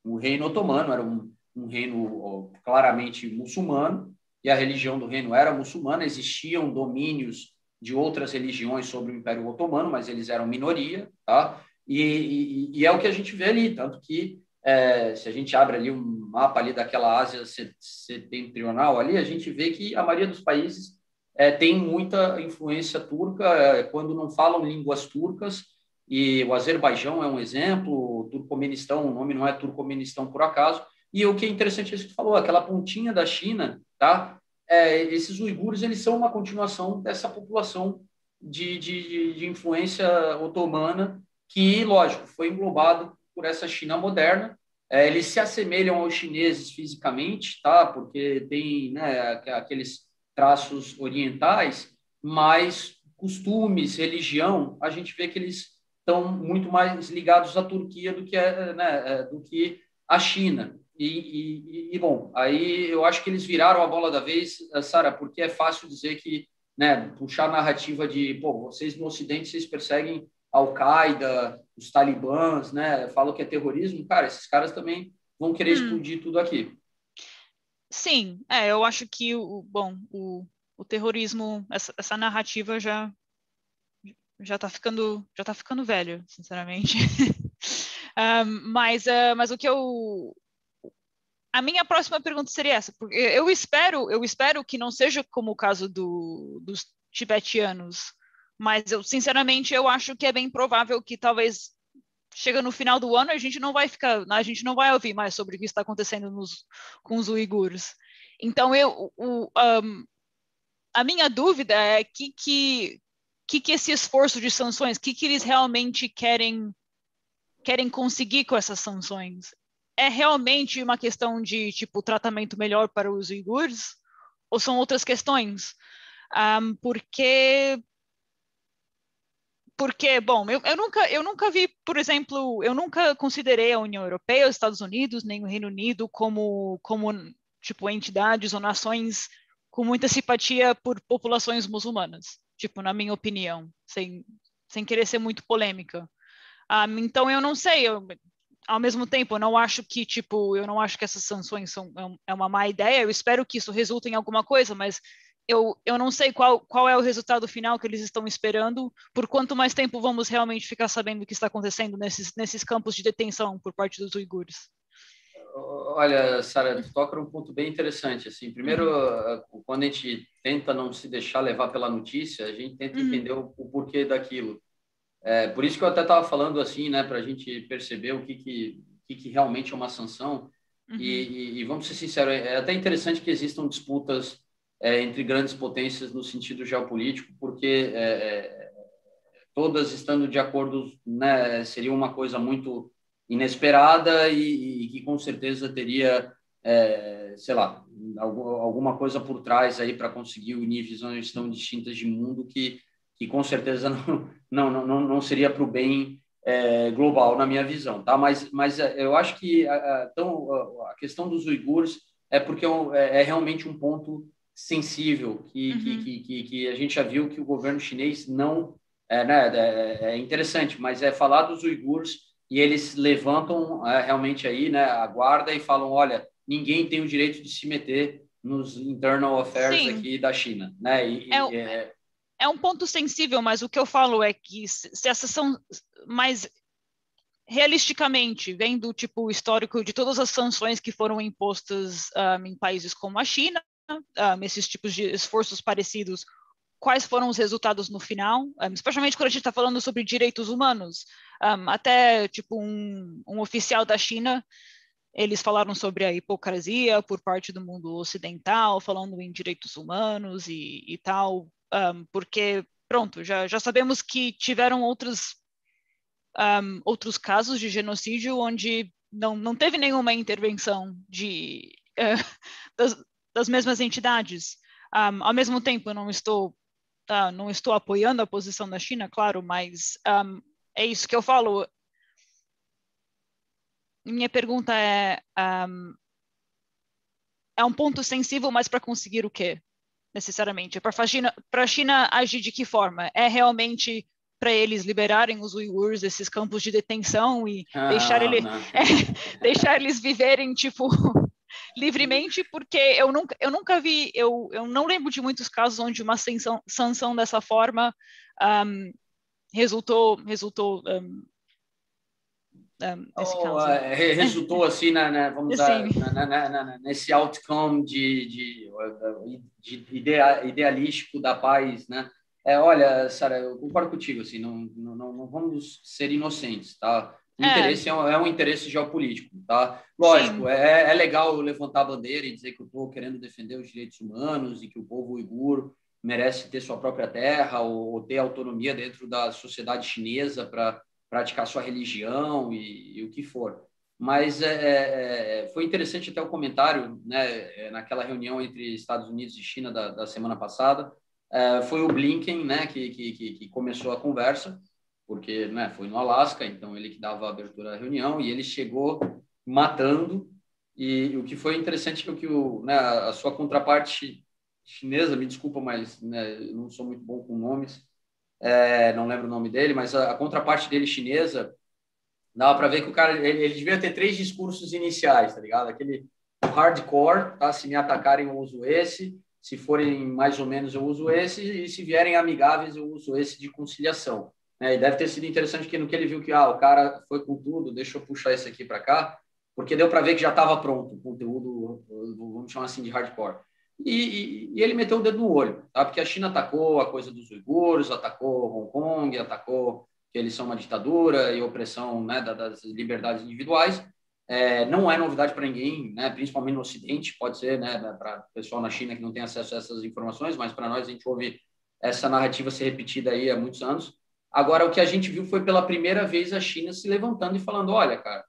o reino otomano era um, um reino claramente muçulmano e a religião do reino era muçulmana. Existiam domínios de outras religiões sobre o Império Otomano, mas eles eram minoria, tá? E, e, e é o que a gente vê ali, tanto que é, se a gente abre ali um mapa ali daquela Ásia setentrional ali, a gente vê que a maioria dos países é, tem muita influência turca, é, quando não falam línguas turcas, e o Azerbaijão é um exemplo, o Turcomenistão, o nome não é Turcomenistão por acaso, e o que é interessante é isso que tu falou, aquela pontinha da China, tá? É, esses uigures, eles são uma continuação dessa população de, de, de influência otomana, que, lógico, foi englobado por essa China moderna, é, eles se assemelham aos chineses fisicamente, tá? Porque tem né, aqueles traços orientais, mas costumes, religião, a gente vê que eles estão muito mais ligados à Turquia do que, né, é, do que à China. E, e, e, bom, aí eu acho que eles viraram a bola da vez, eh, Sara, porque é fácil dizer que, né, puxar a narrativa de, pô, vocês no Ocidente, vocês perseguem Al-Qaeda, os talibãs, né, falam que é terrorismo, cara, esses caras também vão querer hum. explodir tudo aqui. Sim, é, eu acho que o bom, o, o terrorismo, essa, essa narrativa já já está ficando já tá ficando velho, sinceramente. um, mas uh, mas o que eu a minha próxima pergunta seria essa, porque eu espero eu espero que não seja como o caso do, dos tibetianos, mas eu sinceramente eu acho que é bem provável que talvez chega no final do ano a gente não vai ficar, a gente não vai ouvir mais sobre o que está acontecendo nos, com os uigures. Então eu, o, um, a minha dúvida é que que que, que esse esforço de sanções, que que eles realmente querem querem conseguir com essas sanções? É realmente uma questão de tipo tratamento melhor para os uigures ou são outras questões? Um, porque porque, bom, eu, eu, nunca, eu nunca vi, por exemplo, eu nunca considerei a União Europeia, os Estados Unidos, nem o Reino Unido como, como tipo, entidades ou nações com muita simpatia por populações muçulmanas, tipo, na minha opinião, sem, sem querer ser muito polêmica. Um, ah, então, eu não sei, eu, ao mesmo tempo, eu não acho que, tipo, eu não acho que essas sanções são é, é uma má ideia, eu espero que isso resulte em alguma coisa, mas eu, eu não sei qual, qual é o resultado final que eles estão esperando, por quanto mais tempo vamos realmente ficar sabendo o que está acontecendo nesses, nesses campos de detenção por parte dos uigures. Olha, Sara, tu toca um ponto bem interessante. Assim, primeiro, uhum. quando a gente tenta não se deixar levar pela notícia, a gente tenta uhum. entender o, o, porquê daquilo. É, por isso que eu até estava falando assim, né, para a gente perceber o que, que, que, que realmente é uma sanção. Uhum. E, e, e, vamos ser sinceros, é até interessante que existam disputas é, entre grandes potências no sentido geopolítico, porque é, é, todas estando de acordo né, seria uma coisa muito inesperada e, e que com certeza teria, é, sei lá, alguma coisa por trás aí para conseguir unir visões tão distintas de mundo que, que com certeza não, não, não, não seria para o bem é, global, na minha visão, tá? Mas, mas é, eu acho que a, então, a questão dos uigures é porque é, é, é realmente um ponto sensível que, uhum. que, que, que, a gente já viu que o governo chinês não é, né, é, é interessante, mas é falar dos uigures e eles levantam é, realmente aí né, a guarda e falam, olha, ninguém tem o direito de se meter nos internal affairs Sim. aqui da China, né? E, é, é, é, um ponto sensível, mas o que eu falo é que se essas são mais realisticamente, vendo tipo o histórico de todas as sanções que foram impostas um, em países como a China, um, esses tipos de esforços parecidos, quais foram os resultados no final, um, especialmente quando a gente está falando sobre direitos humanos. até tipo um, um oficial da China eles falaram sobre a hipocrisia por parte do mundo ocidental, falando em direitos humanos e, e tal, um, porque, pronto, já, já sabemos que tiveram outros, um, outros casos de genocídio onde não, não teve nenhuma intervenção de, uh, das, das, mesmas entidades. Um, ao mesmo tempo, eu não estou, uh, não estou apoiando a posição da China, claro, mas é isso que eu falo minha pergunta é: um, é um ponto sensível, mas para conseguir o quê? Necessariamente. Para a China, China agir de que forma? É realmente para eles liberarem os uigures desses campos de detenção e ah, deixar, ele, é, deixar eles viverem, tipo, livremente, porque eu nunca, eu nunca vi, eu, eu não lembro de muitos casos onde uma sanção, sanção dessa forma um, resultou, resultou um, nesse oh. É, resultou assim na, na vamos dar, na, na, nesse outcome de, de, de idea, idealístico da paz, né? É, olha, Sara, eu concordo contigo, assim, não, não, não vamos ser inocentes, tá? O é. interesse é um, é um, interesse geopolítico, tá? Lógico, é, é, legal levantar a bandeira e dizer que eu estou querendo defender os direitos humanos e que o povo uigur merece ter sua própria terra ou, ou ter autonomia dentro da sociedade chinesa para praticar sua religião e, e o que for. Mas é, é, é, foi interessante até o comentário, né, é, naquela reunião entre Estados Unidos e China da, da semana passada, foi o Blinken, né, que, que, que começou a conversa, porque, né, foi no Alasca, então ele que dava a abertura à reunião e ele chegou matando. E o que foi interessante é que o, né, a sua contraparte chinesa, me desculpa, mas né, não sou muito bom com nomes, é, não lembro o nome dele, mas a, a contraparte dele chinesa, dava para ver que o cara, ele, ele, devia ter três discursos iniciais, tá ligado? Aquele hardcore, tá? Se me atacarem eu uso esse, se forem mais ou menos eu uso esse, e se vierem amigáveis eu uso esse de conciliação. É, e deve ter sido interessante que no que ele viu que ah, o cara foi com tudo, deixa eu puxar esse aqui para cá, porque deu para ver que já estava pronto o conteúdo, vamos chamar assim de hardcore. E, e, e, ele meteu o dedo no olho, tá? porque a China atacou a coisa dos uigures, atacou Hong Kong, atacou que eles são uma ditadura e opressão né, das liberdades individuais. É, não é novidade para ninguém, né, principalmente no Ocidente, pode ser né, para o pessoal na China que não tem acesso a essas informações, mas para nós a gente ouve essa narrativa ser repetida aí há muitos anos. Agora, o que a gente viu foi pela primeira vez a China se levantando e falando: olha, cara,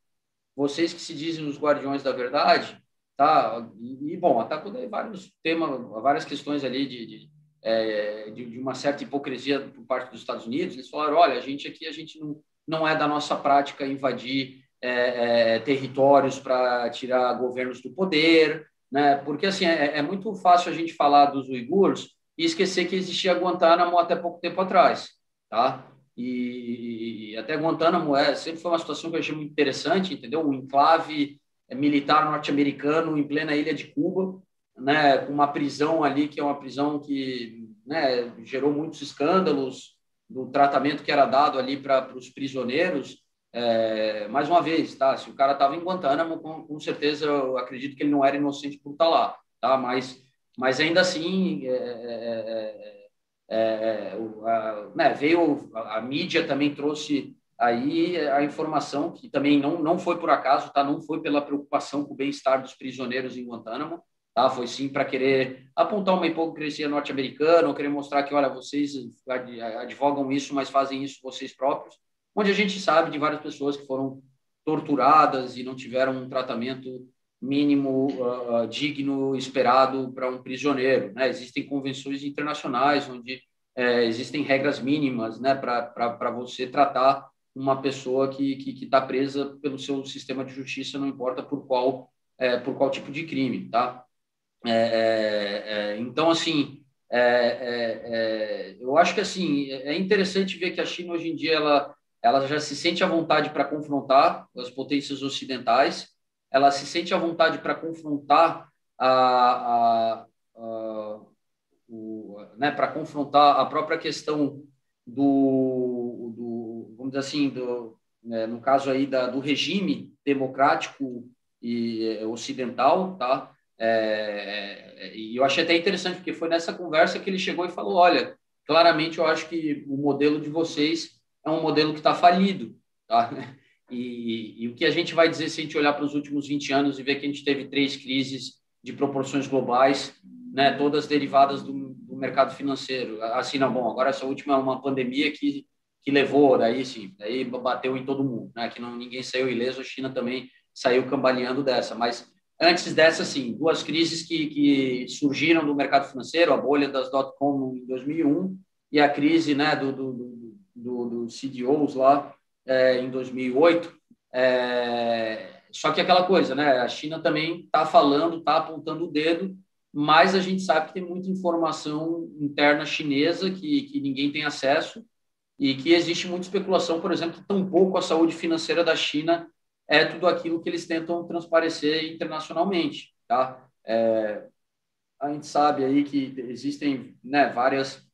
vocês que se dizem os guardiões da verdade, tá? E, bom, atacou daí vários temas, várias questões ali de, de, é, de, de, uma certa hipocrisia por parte dos Estados Unidos. Eles falaram, olha, a gente aqui a gente não, não é da nossa prática invadir é, é, territórios para tirar governos do poder, né? Porque assim é, é, muito fácil a gente falar dos uigures e esquecer que existia Guantánamo até pouco tempo atrás, tá? E, até Guantánamo é, sempre foi uma situação que eu achei muito interessante, entendeu? Um enclave é, militar norte-americano em plena ilha de Cuba, né, com uma prisão ali que é uma prisão que né, gerou muitos escândalos do tratamento que era dado ali para os prisioneiros. É, mais uma vez, tá? Se o cara estava em Guantánamo, com, com, certeza eu acredito que ele não era inocente por estar tá lá, tá? Mas, mas ainda assim, é, é, é, é a, né, veio a, a mídia também trouxe aí a informação que também não, não foi por acaso, tá? Não foi pela preocupação com o bem-estar dos prisioneiros em Guantánamo, tá? Foi sim para querer apontar uma hipocrisia norte-americana, ou querer mostrar que, olha, vocês advogam isso, mas fazem isso vocês próprios. Onde a gente sabe de várias pessoas que foram torturadas e não tiveram um tratamento mínimo uh, digno esperado para um prisioneiro, né? Existem convenções internacionais onde é, existem regras mínimas, né, para você tratar uma pessoa que está presa pelo seu sistema de justiça, não importa por qual é, por qual tipo de crime, tá? É, é, é então, assim, é, eu acho que assim é interessante ver que a China hoje em dia ela ela já se sente à vontade para confrontar as potências ocidentais, ela se sente à vontade para confrontar a, a, a né, para confrontar a própria questão do, do vamos dizer assim, do, né, no caso aí da, do regime democrático e é, ocidental, tá? É, é, e eu achei até interessante porque foi nessa conversa que ele chegou e falou, olha, claramente eu acho que o modelo de vocês é um modelo que está falido, tá? E, e, o que a gente vai dizer se a gente olhar para os últimos 20 anos e ver que a gente teve três crises de proporções globais, né, todas derivadas do, do mercado financeiro. Assim, não, bom, agora essa última é uma pandemia que, que levou, daí sim, daí bateu em todo mundo, né, que não, ninguém saiu ileso, a China também saiu cambaleando dessa, mas antes dessa, sim, duas crises que, que surgiram no mercado financeiro, a bolha das dot-com em 2001 e a crise né, do, do, do, do CDOs lá é, em 2008, é, só que aquela coisa, né? A China também está falando, está apontando o dedo, mas a gente sabe que tem muita informação interna chinesa que, que ninguém tem acesso e que existe muita especulação, por exemplo, que tampouco a saúde financeira da China é tudo aquilo que eles tentam transparecer internacionalmente, tá? É, a gente sabe aí que existem né, várias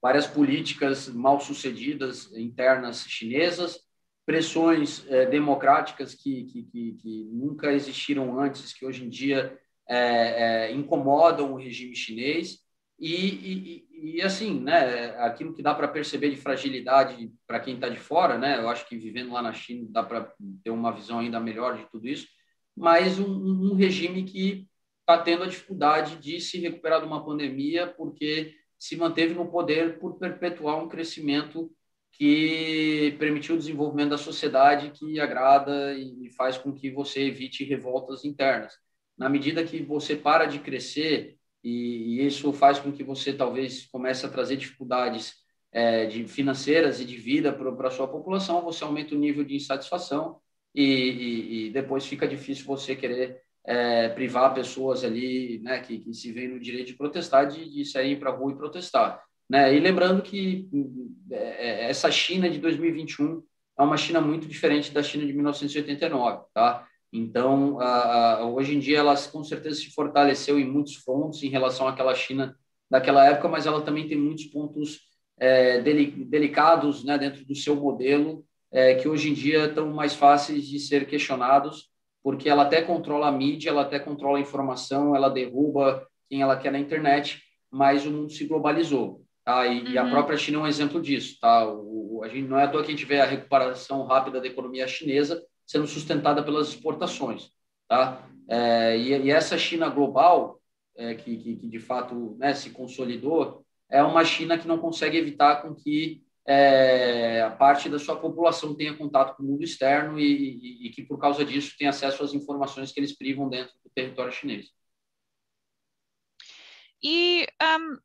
várias políticas mal sucedidas internas chinesas pressões é, democráticas que, que, que, que, nunca existiram antes, que hoje em dia é, é, incomodam o regime chinês. E, e, e, assim, né, aquilo que dá para perceber de fragilidade para quem está de fora, né, eu acho que vivendo lá na China dá para ter uma visão ainda melhor de tudo isso, mas um, um regime que está tendo a dificuldade de se recuperar de uma pandemia porque se manteve no poder por perpetuar um crescimento que permitiu o desenvolvimento da sociedade que agrada e faz com que você evite revoltas internas. Na medida que você para de crescer e, isso faz com que você talvez comece a trazer dificuldades é, de financeiras e de vida para a sua população, você aumenta o nível de insatisfação e, e, e depois fica difícil você querer é, privar pessoas ali, né, que, que se veem no direito de protestar, de, de sair para a rua e protestar. Né? E lembrando que é, é, essa China de 2021 é uma China muito diferente da China de 1989, tá? Então, hoje em dia, ela com certeza se fortaleceu em muitos frontos em relação àquela China daquela época, mas ela também tem muitos pontos é, delicados né, dentro do seu modelo, é, que hoje em dia estão mais fáceis de ser questionados, porque ela até controla a mídia, ela até controla a informação, ela derruba quem ela quer na internet, mas o mundo se globalizou. Tá? E, uhum. e, a uhum. própria China é um exemplo disso. Tá? O, a gente, não é à toa que a gente vê a recuperação rápida da economia chinesa sendo sustentada pelas exportações. Tá? É, e, e, essa China global, é, que, que, que, de fato né, se consolidou, é uma China que não consegue evitar com que é, a parte da sua população tenha contato com o mundo externo e, e, que, por causa disso, tenha acesso às informações que eles privam dentro do território chinês. E um,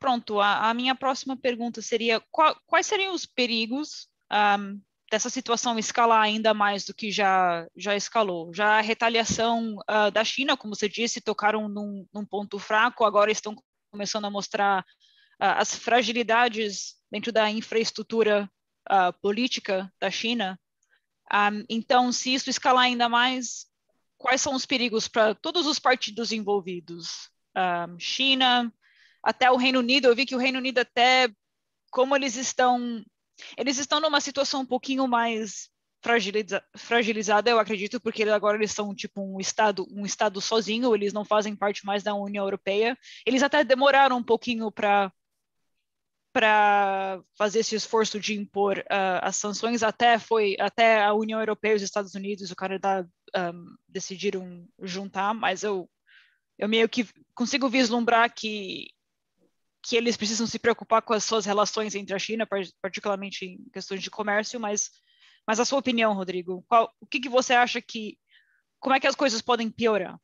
pronto, a, a, minha próxima pergunta seria: qual, quais seriam os perigos um, dessa situação escalar ainda mais do que já, já escalou? Já a retaliação uh, da China, como você disse, tocaram num, num, ponto fraco, agora estão começando a mostrar uh, as fragilidades dentro da infraestrutura uh, política da China. Um, então, se isso escalar ainda mais, quais são os perigos para todos os partidos envolvidos? China, até o Reino Unido, eu vi que o Reino Unido até como eles estão eles estão numa situação um pouquinho mais fragiliza, fragilizada, eu acredito, porque agora eles são tipo um estado um estado sozinho, eles não fazem parte mais da União Europeia. Eles até demoraram um pouquinho para para fazer esse esforço de impor uh, as sanções até foi até a União Europeia, os Estados Unidos, o Canadá um, decidiram juntar, mas eu eu meio que consigo vislumbrar que que eles precisam se preocupar com as suas relações entre a China, particularmente em questões de comércio, mas, mas a sua opinião, Rodrigo, qual, o que, que você acha que, como é que as coisas podem piorar?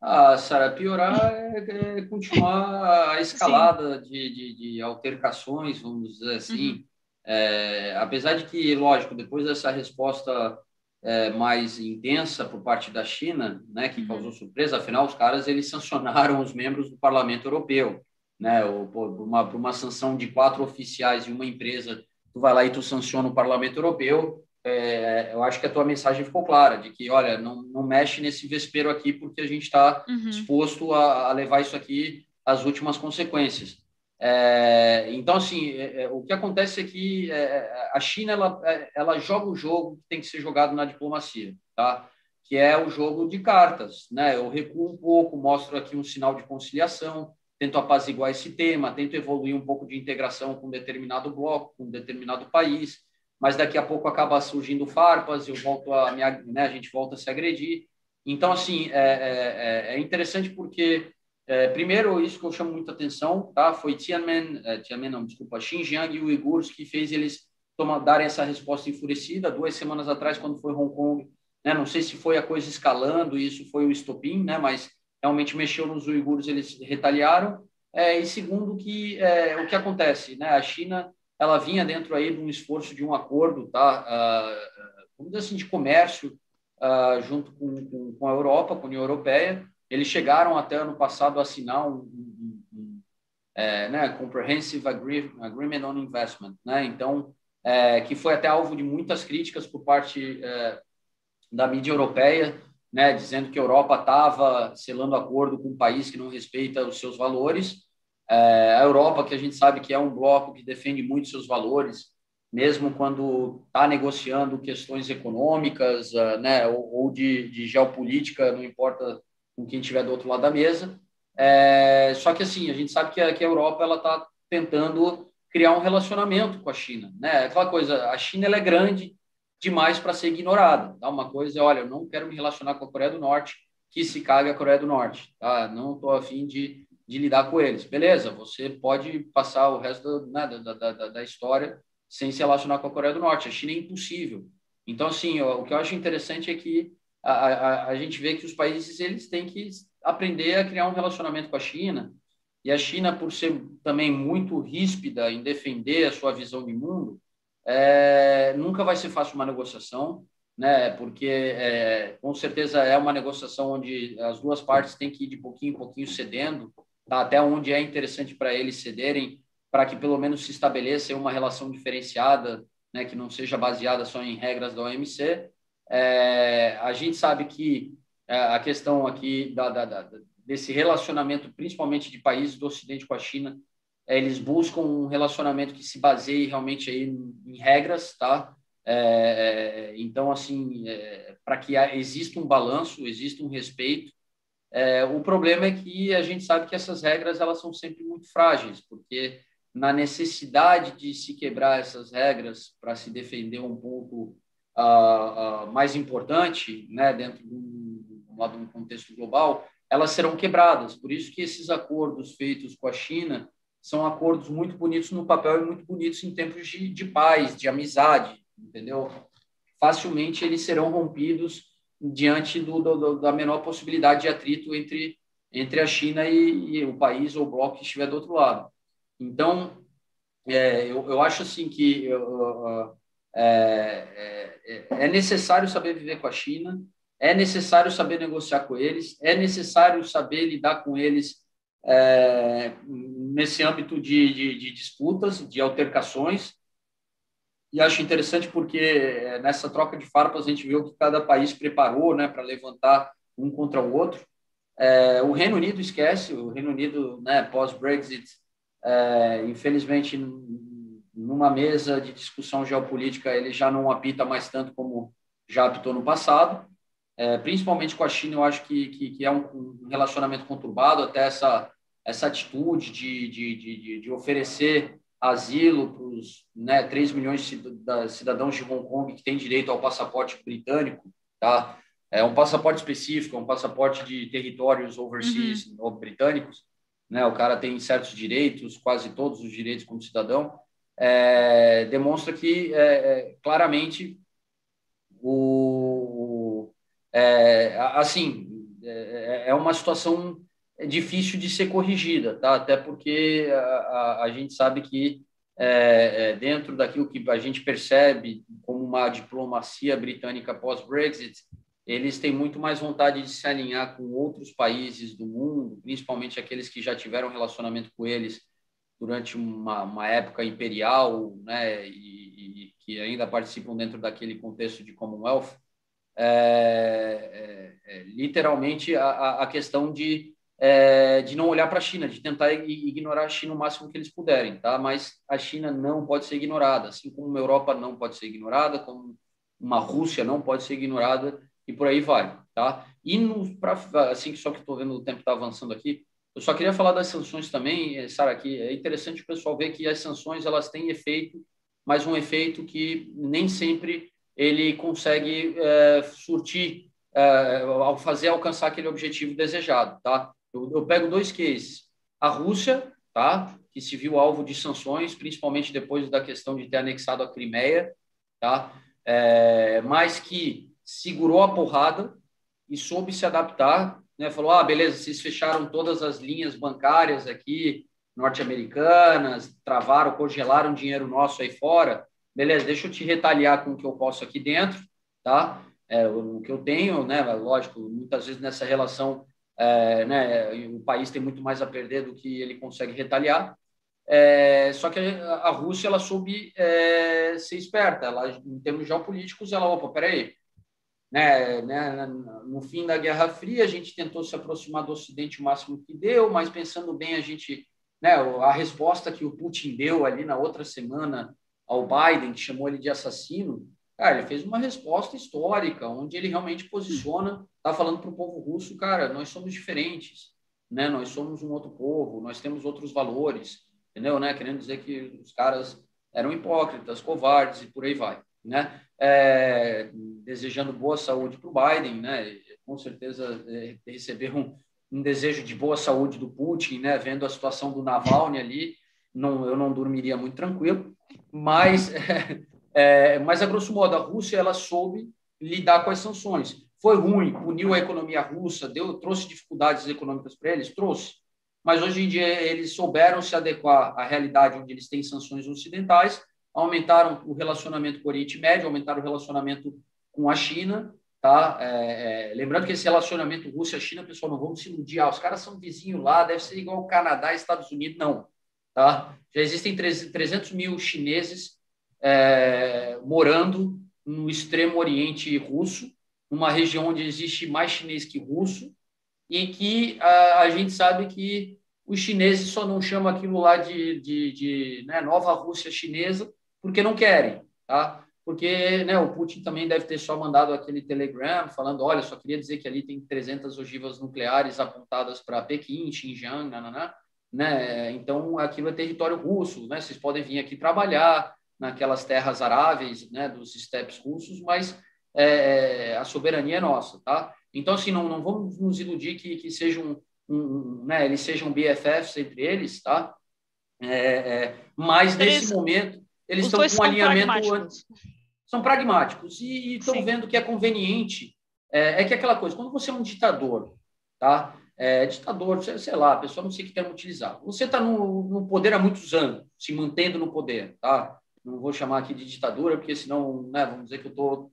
Ah, Sara, piorar é, é, continuar a escalada de, de, de, altercações, vamos dizer assim. Uhum. É, apesar de que, lógico, depois dessa resposta é, mais intensa por parte da China, né, que uhum. causou surpresa, afinal, os caras eles sancionaram os membros do Parlamento Europeu, né, por uma, por uma sanção de quatro oficiais e uma empresa, tu vai lá e tu sanciona o Parlamento Europeu, é, eu acho que a tua mensagem ficou clara, de que, olha, não, não mexe nesse vespeiro aqui, porque a gente está uhum. disposto a, a, levar isso aqui às últimas consequências. É, então, assim, é, é o que acontece é que é, a China, ela, é, ela joga o jogo que tem que ser jogado na diplomacia, tá? que é o jogo de cartas. Né? Eu recuo um pouco, mostro aqui um sinal de conciliação, tento apaziguar esse tema, tento evoluir um pouco de integração com determinado bloco, com determinado país, mas daqui a pouco acaba surgindo farpas, eu volto a né, a gente volta a se agredir. Então, assim, é, é, é interessante porque, é, primeiro, isso que eu chamo muita atenção, tá? Foi Tiananmen, é, Tiananmen não, desculpa, Xinjiang e Uigurs que fez eles tomar, darem essa resposta enfurecida. Duas semanas atrás, quando foi Hong Kong, né, não sei se foi a coisa escalando, isso foi o estopim, né, mas realmente mexeu nos uigures, eles retaliaram. É, e segundo, que é, o que acontece, né, a China ela vinha dentro aí de um esforço de um acordo, tá? Uh, vamos dizer assim, de comércio uh, junto com, com, a Europa, com a União Europeia. Eles chegaram até ano passado a assinar um, um, um é, né, Comprehensive Agreement on Investment, né? Então, é, que foi até alvo de muitas críticas por parte é, da mídia europeia, né, dizendo que a Europa estava selando acordo com um país que não respeita os seus valores. É, a Europa, que a gente sabe que é um bloco que defende muito seus valores, mesmo quando está negociando questões econômicas, uh, né, ou, ou de, de, geopolítica, não importa com quem estiver do outro lado da mesa. É, só que assim, a gente sabe que a, que a Europa está tentando criar um relacionamento com a China, né? Aquela coisa, a China é grande demais para ser ignorada. Tá? Uma coisa é, olha, eu não quero me relacionar com a Coreia do Norte, que se caga a Coreia do Norte, tá? Não estou afim de de lidar com eles. Beleza, você pode passar o resto né, da, da, da, da, história sem se relacionar com a Coreia do Norte. A China é impossível. Então, assim, o que eu acho interessante é que a, a, a gente vê que os países eles têm que aprender a criar um relacionamento com a China. E a China, por ser também muito ríspida em defender a sua visão de mundo, é, nunca vai ser fácil uma negociação, né? Porque é, com certeza é uma negociação onde as duas partes têm que ir de pouquinho em pouquinho cedendo tá? até onde é interessante para eles cederem, para que pelo menos se estabeleça uma relação diferenciada, né, que não seja baseada só em regras da OMC. É, a gente sabe que é, a questão aqui da, da, da, desse relacionamento, principalmente de países do Ocidente com a China, é, eles buscam um relacionamento que se baseie realmente aí em, regras, tá? É, é então, assim, é, para que exista um balanço, exista um respeito, é, o problema é que a gente sabe que essas regras elas são sempre muito frágeis, porque na necessidade de se quebrar essas regras para se defender um ponto uh, uh, mais importante, né, dentro de um, de um contexto global, elas serão quebradas. Por isso que esses acordos feitos com a China são acordos muito bonitos no papel e muito bonitos em tempos de, de paz, de amizade, entendeu? Facilmente eles serão rompidos diante do, do, da menor possibilidade de atrito entre, entre a China e, e, o país ou o bloco que estiver do outro lado. Então, é, eu, eu acho assim que é, é, é, necessário saber viver com a China, é necessário saber negociar com eles, é necessário saber lidar com eles é, nesse âmbito de, de, de disputas, de altercações, e acho interessante porque eh, nessa troca de farpas a gente viu que cada país preparou né, para levantar um contra o outro. É, o Reino Unido esquece, o Reino Unido, né, pós-Brexit, é, infelizmente, numa mesa de discussão geopolítica, ele já não apita mais tanto como já apitou no passado. É, principalmente com a China, eu acho que, que, que é um, relacionamento conturbado, até essa, essa atitude de, de, de, de oferecer asilo para os né, 3 milhões de cidadãos de Hong Kong que têm direito ao passaporte britânico, tá? É um passaporte específico, é um passaporte de territórios overseas uhum. ou britânicos, né? O cara tem certos direitos, quase todos os direitos como cidadão. É, demonstra que é, é claramente o, é, assim é, é uma situação é difícil de ser corrigida, tá? Até porque a, a, a gente sabe que é, é, dentro daquilo que a gente percebe como uma diplomacia britânica pós-Brexit, eles têm muito mais vontade de se alinhar com outros países do mundo, principalmente aqueles que já tiveram relacionamento com eles durante uma, uma época imperial, né, e, e, que ainda participam dentro daquele contexto de Commonwealth, é, é, é literalmente a, a questão de, é, de não olhar para a China, de tentar ignorar a China o máximo que eles puderem, tá? Mas a China não pode ser ignorada, assim como a Europa não pode ser ignorada, como uma Rússia não pode ser ignorada e por aí vai, tá? E no, pra, assim que só que estou vendo o tempo está avançando aqui, eu só queria falar das sanções também, eh, Sara, que é interessante o pessoal ver que as sanções elas têm efeito, mas um efeito que nem sempre ele consegue é, surtir é, ao fazer alcançar aquele objetivo desejado, tá? Eu, eu, pego dois cases. A Rússia, tá? Que se viu alvo de sanções, principalmente depois da questão de ter anexado a Crimeia, tá? É, mas que segurou a porrada e soube se adaptar né, falou: ah, beleza, vocês fecharam todas as linhas bancárias aqui norte-americanas, travaram, congelaram dinheiro nosso aí fora. Beleza, deixa eu te retaliar com o que eu posso aqui dentro, tá? É, o que eu tenho, né? Lógico, muitas vezes nessa relação, é, né, o país tem muito mais a perder do que ele consegue retaliar. É, só que a Rússia ela soube é, ser esperta. Ela, em termos geopolíticos, ela, opa, peraí, né, né, no fim da Guerra Fria, a gente tentou se aproximar do Ocidente o máximo que deu, mas pensando bem, a gente, né, a resposta que o Putin deu ali na outra semana ao Biden, que chamou ele de assassino, cara, ele fez uma resposta histórica, onde ele realmente posiciona, está falando para o povo russo, cara, nós somos diferentes, né, nós somos um outro povo, nós temos outros valores, entendeu, né, querendo dizer que os caras eram hipócritas, covardes e por aí vai né? É, desejando boa saúde para o Biden, né? Com certeza é, receber um, um, desejo de boa saúde do Putin, né? Vendo a situação do Navalny ali, não, eu não dormiria muito tranquilo. Mas, é, é, mas a grosso modo, a Rússia ela soube lidar com as sanções. Foi ruim, puniu a economia russa, deu, trouxe dificuldades econômicas para eles, trouxe. Mas hoje em dia eles souberam se adequar à realidade onde eles têm sanções ocidentais aumentaram o relacionamento com o Oriente Médio, aumentaram o relacionamento com a China, tá? É, é, lembrando que esse relacionamento Rússia-China, pessoal, não vamos se iludir, ah, os caras são vizinhos lá, deve ser igual Canadá e Estados Unidos, não, tá? Já existem 300 mil chineses é, morando no extremo Oriente russo, numa região onde existe mais chinês que russo, e que a, a gente sabe que os chineses só não chamam aquilo lá de, de, de né, nova Rússia chinesa, porque não querem, tá? Porque né, o Putin também deve ter só mandado aquele telegram falando, olha, só queria dizer que ali tem 300 ogivas nucleares apontadas para Pequim, Xinjiang, nananá, né? Então aquilo é território russo, né? Vocês podem vir aqui trabalhar naquelas terras aráveis, né, dos steppes russos, mas é, a soberania é nossa, tá? Então assim, não, não vamos nos iludir que, que sejam um, né, eles sejam BFFs entre eles, tá? É, é, mas nesse momento eles estão com um alinhamento. Pragmáticos. São pragmáticos e estão vendo que é conveniente. É, é, que é aquela coisa, quando você é um ditador, tá? É, ditador, sei, sei, lá, a pessoa não sei que termo utilizar. Você está no, no, poder há muitos anos, se mantendo no poder, tá? Não vou chamar aqui de ditadura, porque senão, né, vamos dizer que eu estou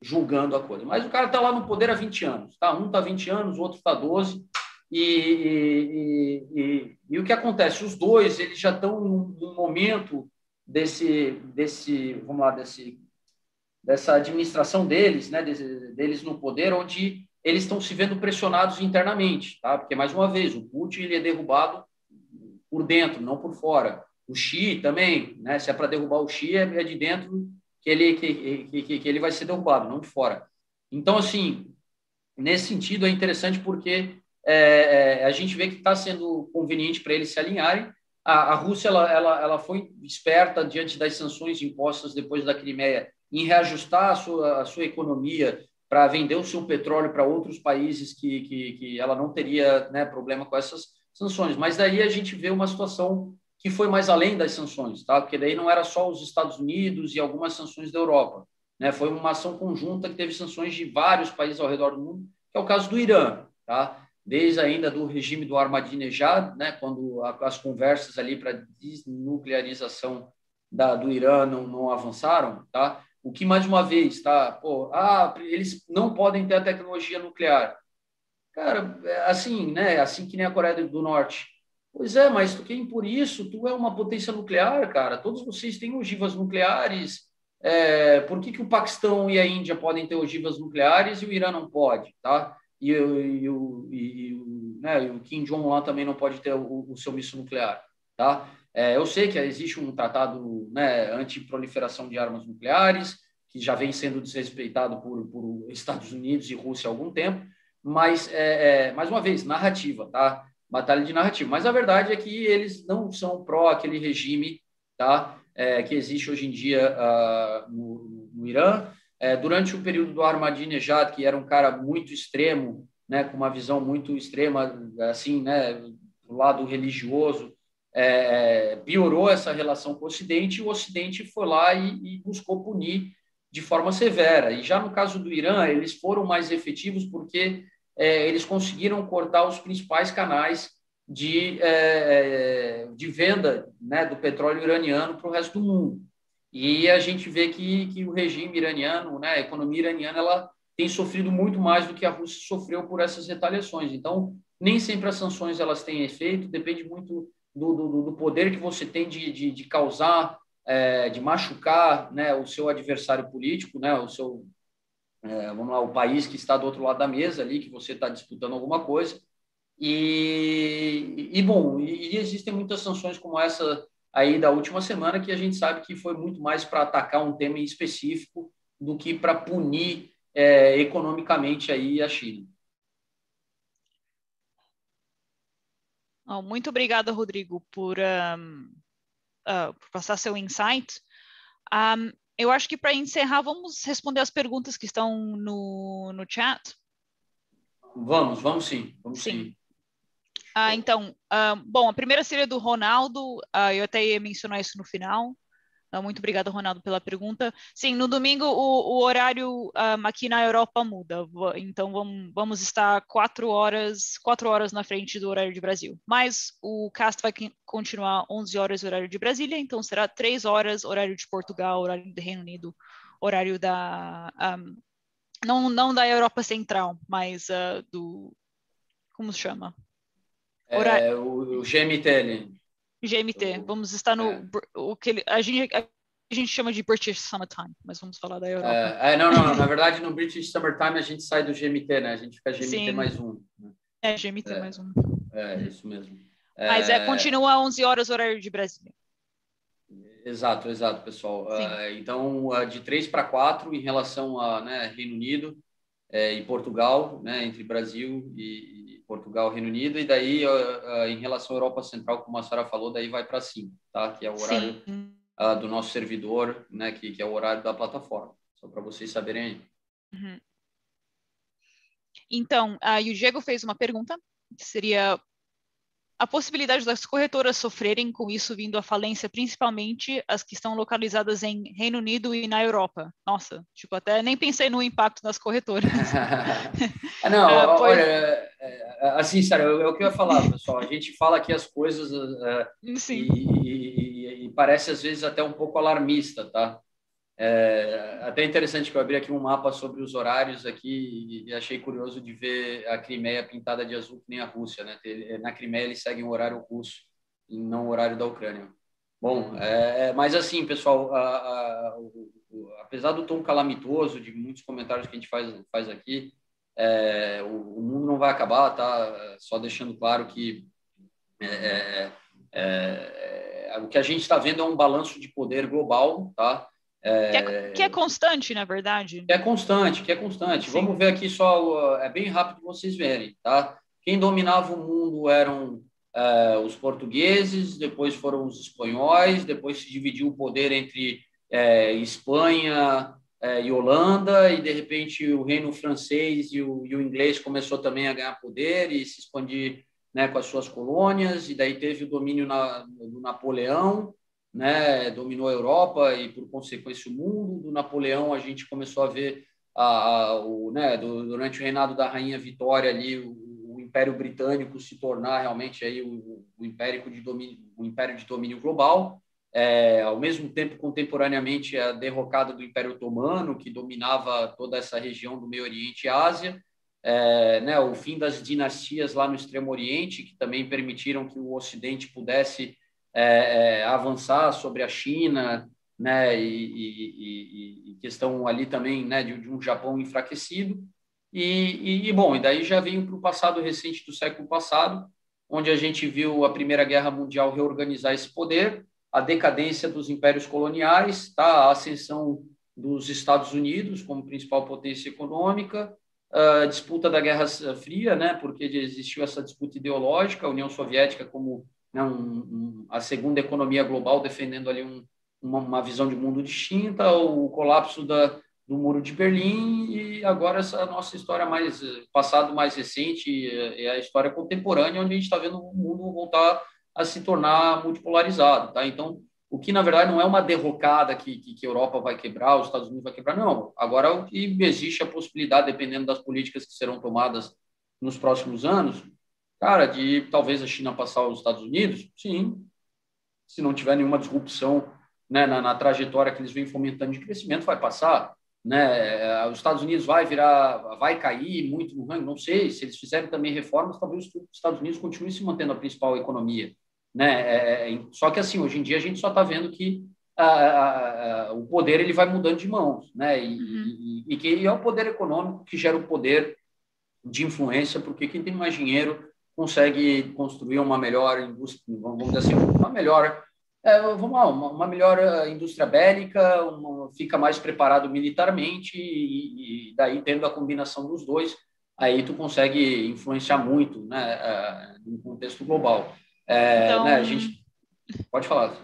julgando a coisa. Mas o cara está lá no poder há 20 anos, tá? Um está 20 anos, o outro está 12. E, e, e, e, o que acontece? Os dois, eles já estão num, momento desse, desse vamos lá, desse, dessa administração deles, né, deles no poder, onde eles estão se vendo pressionados internamente, tá? Porque mais uma vez o Putin ele é derrubado por dentro, não por fora. O Xi também, né? Se é para derrubar o Xi é, é de dentro que ele que, que, que ele vai ser derrubado, não de fora. Então assim, nesse sentido é interessante porque é, é, a gente vê que está sendo conveniente para eles se alinharem a, a Rússia ela, ela, ela foi esperta diante das sanções impostas depois da Crimeia em reajustar a sua, a sua economia para vender o seu petróleo para outros países que, que, que ela não teria né, problema com essas sanções. Mas daí a gente vê uma situação que foi mais além das sanções, tá? porque daí não era só os Estados Unidos e algumas sanções da Europa. Né? Foi uma ação conjunta que teve sanções de vários países ao redor do mundo, que é o caso do Irã. Tá? desde ainda do regime do Ahmadinejad, né, quando as conversas ali para desnuclearização da, do Irã não, não avançaram, tá? O que mais uma vez, tá? Pô, ah, eles não podem ter a tecnologia nuclear. Cara, é assim, né? Assim que nem a Coreia do Norte. Pois é, mas tu quem por isso? Tu é uma potência nuclear, cara. Todos vocês têm ogivas nucleares. É, por que, que o Paquistão e a Índia podem ter ogivas nucleares e o Irã não pode, tá? E, e, e, né, e o Kim Jong lá também não pode ter o, o seu míssil nuclear, tá? É, eu sei que existe um tratado né, anti-proliferação de armas nucleares, que já vem sendo desrespeitado por, por Estados Unidos e Rússia há algum tempo, mas, é, é, mais uma vez, narrativa, tá? Batalha de narrativa. Mas a verdade é que eles não são pró aquele regime tá? É, que existe hoje em dia uh, no, no, Irã. É, durante o período do Ahmadinejad, que era um cara muito extremo, né, com uma visão muito extrema, assim, né, do lado religioso, é, piorou essa relação com o Ocidente, e o Ocidente foi lá e, e, buscou punir de forma severa. E já no caso do Irã, eles foram mais efetivos porque é, eles conseguiram cortar os principais canais de, é, de venda né, do petróleo iraniano para o resto do mundo. E a gente vê que, que o regime iraniano, né, a economia iraniana, ela tem sofrido muito mais do que a Rússia sofreu por essas retaliações. Então, nem sempre as sanções elas têm efeito, depende muito do, do, do poder que você tem de, de, de causar, é, de machucar né, o seu adversário político, né, o seu, é, vamos lá, o país que está do outro lado da mesa ali, que você está disputando alguma coisa. E, e bom, e, e existem muitas sanções como essa aí da última semana que a gente sabe que foi muito mais para atacar um tema específico do que para punir é, economicamente aí a China. Muito obrigada, Rodrigo, por, um, uh, por passar seu insight. Um, eu acho que para encerrar, vamos responder as perguntas que estão no, no chat. Vamos, vamos sim, vamos sim. sim. Ah, então, ah, bom, a primeira seria do Ronaldo, ah, eu até ia mencionar isso no final. Ah, muito obrigada, Ronaldo, pela pergunta. Sim, no domingo o, o horário um, aqui na Europa muda, então vamos, vamos, estar quatro horas, quatro horas na frente do horário de Brasil. Mas o cast vai continuar 11 horas horário de Brasília, então será três horas horário de Portugal, horário do Reino Unido, horário da um, não, não da Europa Central, mas uh, do como se chama? É, o, o. GMT. Vamos estar no. É. O que ele, a, gente, a gente chama de British Summertime, mas vamos falar da Europa. É, é, não, não, Na verdade, no British Summertime a gente sai do GMT, né? A gente fica GMT Sim. mais um. Né? É, GMT é, mais um. É, isso mesmo. Mas é, continua 11 horas horário de Brasília. Exato, exato, pessoal. Uh, então, uh, de 3 para 4 em relação a né, Reino Unido é, e Portugal, né, entre Brasil e, Portugal, Reino Unido, e daí, uh, em relação à Europa Central, como a Sara falou, daí vai para 5, tá? Que é o horário uh, do nosso servidor, né? Que, que é o horário da plataforma, só para vocês saberem aí. Uhum. Então, uh, e o Diego fez uma pergunta, que seria a possibilidade das corretoras sofrerem com isso vindo à falência, principalmente as que estão localizadas em Reino Unido e na Europa. Nossa, tipo, até nem pensei no impacto das corretoras. não, uh, olha, é, é, assim, sério, é o que eu ia falar, pessoal. A gente fala aqui as coisas e, e, e, parece às vezes até um pouco alarmista, tá? É, até interessante que eu abri aqui um mapa sobre os horários aqui e achei curioso de ver a Crimeia pintada de azul que nem a Rússia, né? Na Crimeia eles seguem o horário russo e não o horário da Ucrânia. Bom, é, mas assim, pessoal, a, a, a, apesar do tom calamitoso de muitos comentários que a gente faz, faz aqui, é, o, o, mundo não vai acabar, tá? Só deixando claro que é, é, é, o que a gente está vendo é um balanço de poder global, tá? Que, é, que, é, constante, na verdade. Que é constante, que é constante. Sim. Vamos ver aqui só, é bem rápido vocês verem, tá? Quem dominava o mundo eram é, os portugueses, depois foram os espanhóis, depois se dividiu o poder entre é, Espanha e Holanda, e de repente o reino francês e o, e o, inglês começou também a ganhar poder e se expandir né, com as suas colônias, e daí teve o domínio na, do Napoleão, né, dominou a Europa e, por consequência, o mundo. Do Napoleão, a gente começou a ver, a, o, né, durante o reinado da Rainha Vitória, ali, o, o Império Britânico se tornar realmente aí o, o, império, de domínio, o império de domínio global. é, ao mesmo tempo, contemporaneamente, a derrocada do Império Otomano, que dominava toda essa região do Meio Oriente e Ásia, é, né, o fim das dinastias lá no Extremo Oriente, que também permitiram que o Ocidente pudesse é, é avançar sobre a China, né, e, e, e questão ali também né, de, de um Japão enfraquecido. E, e, bom, e daí já vem para o passado recente do século passado, onde a gente viu a Primeira Guerra Mundial reorganizar esse poder, a decadência dos impérios coloniais, tá? a ascensão dos Estados Unidos como principal potência econômica, a disputa da Guerra Fria, né, porque existiu essa disputa ideológica, a União Soviética como né, um, um, a segunda economia global defendendo ali um, uma, uma, visão de mundo distinta, o colapso da, do Muro de Berlim e agora essa nossa história mais passado mais recente é a história contemporânea onde a gente está vendo o mundo voltar a se tornar multipolarizado, tá? Então o que na verdade não é uma derrocada que, que, que, a Europa vai quebrar, os Estados Unidos vai quebrar, não. Agora o que existe a possibilidade, dependendo das políticas que serão tomadas nos próximos anos, cara, de talvez a China passar os Estados Unidos, sim, se não tiver nenhuma disrupção né, na, na, trajetória que eles vêm fomentando de crescimento, vai passar. Né? Os Estados Unidos vai virar, vai cair muito no ranking, não sei. Se eles fizerem também reformas, talvez os Estados Unidos continuem se mantendo a principal economia. Né? É, é, só que assim, hoje em dia a gente só está vendo que a, a, a, o poder ele vai mudando de mãos, né? E, uhum. e, e, que é o poder econômico que gera o poder de influência, porque quem tem mais dinheiro consegue construir uma melhor indústria, vamos dizer assim, uma melhor, é, vamos lá, uma, uma, melhor eh, indústria bélica, uma, fica mais preparado militarmente e, e, daí tendo a combinação dos dois, aí tu consegue influenciar muito, né, uh, no contexto global. É, então, né, a gente pode falar.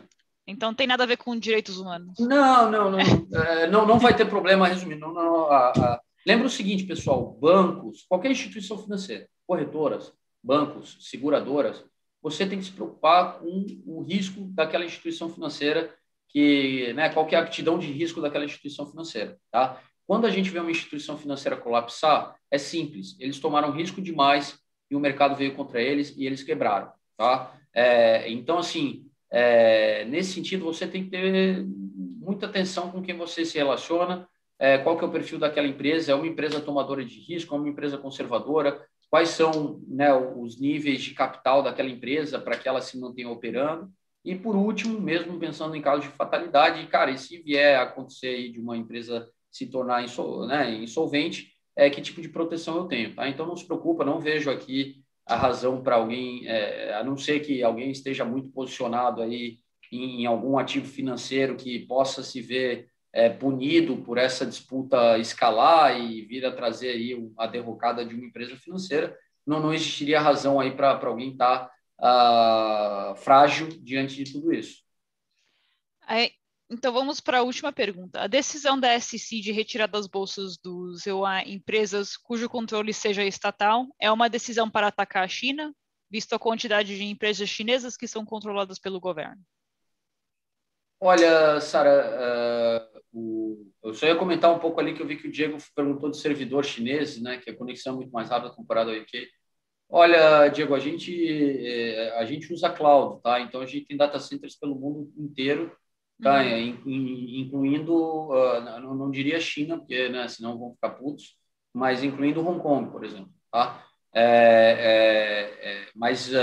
Então tem nada a ver com direitos humanos. Não, não, não, é, não, não vai ter problema resumindo. Não, não, a, a... Lembra o seguinte, pessoal: bancos, qualquer instituição financeira, corretoras, bancos, seguradoras, você tem que se preocupar com o risco daquela instituição financeira, que, né, qual que é a aptidão de risco daquela instituição financeira, tá? Quando a gente vê uma instituição financeira colapsar, é simples, eles tomaram risco demais e o mercado veio contra eles e eles quebraram. Tá? É, então, assim, é, nesse sentido, você tem que ter muita atenção com quem você se relaciona, é, qual que é o perfil daquela empresa, é uma empresa tomadora de risco, é uma empresa conservadora, quais são né, os níveis de capital daquela empresa para que ela se mantenha operando. E, por último, mesmo pensando em casos de fatalidade, cara, e se vier a acontecer de uma empresa se tornar insol, né, insolvente, é, que tipo de proteção eu tenho, tá? Então, não se preocupa, não vejo aqui a razão para alguém, é, a não ser que alguém esteja muito posicionado aí em, em algum ativo financeiro que possa se ver é, punido por essa disputa escalar e vir a trazer aí a derrocada de uma empresa financeira, não, não existiria razão aí para alguém estar tá, uh, frágil diante de tudo isso. Aí, então vamos para a última pergunta. A decisão da SEC de retirar das bolsas dos EUA empresas cujo controle seja estatal é uma decisão para atacar a China, visto a quantidade de empresas chinesas que são controladas pelo governo? Olha, Sara, uh, eu só ia comentar um pouco ali que eu vi que o Diego perguntou do servidor chinês, né, que a conexão é muito mais rápida comparado ao UK. Olha, Diego, a gente eh, a gente usa cloud, tá? Então a gente tem data centers pelo mundo inteiro tá? Uhum. incluindo, uh, não, não, diria China, porque né, senão vão ficar putos, mas incluindo Hong Kong, por exemplo. Tá? É, é, é, mas uh,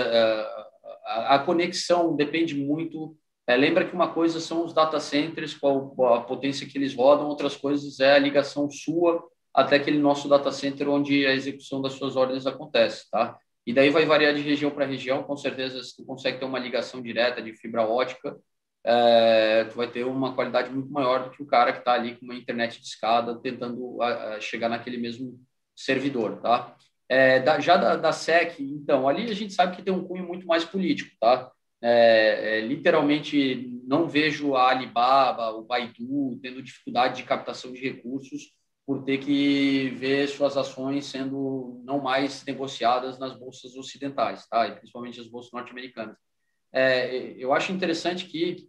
a, a, conexão depende muito. É, lembra que uma coisa são os data centers, qual a potência que eles rodam, outras coisas é a ligação sua até aquele nosso data center onde a execução das suas ordens acontece, tá? E daí vai variar de região para região, com certeza se tu consegue ter uma ligação direta de fibra ótica, é, tu vai ter uma qualidade muito maior do que o cara que está ali com uma internet de escada tentando a, a chegar naquele mesmo servidor, tá? É, da, já da, da, SEC, então, ali a gente sabe que tem um cunho muito mais político, tá? É, é literalmente, não vejo a Alibaba, o Baidu tendo dificuldade de captação de recursos por ter que ver suas ações sendo não mais negociadas nas bolsas ocidentais, tá? E principalmente as bolsas norte-americanas. É, eu acho interessante que,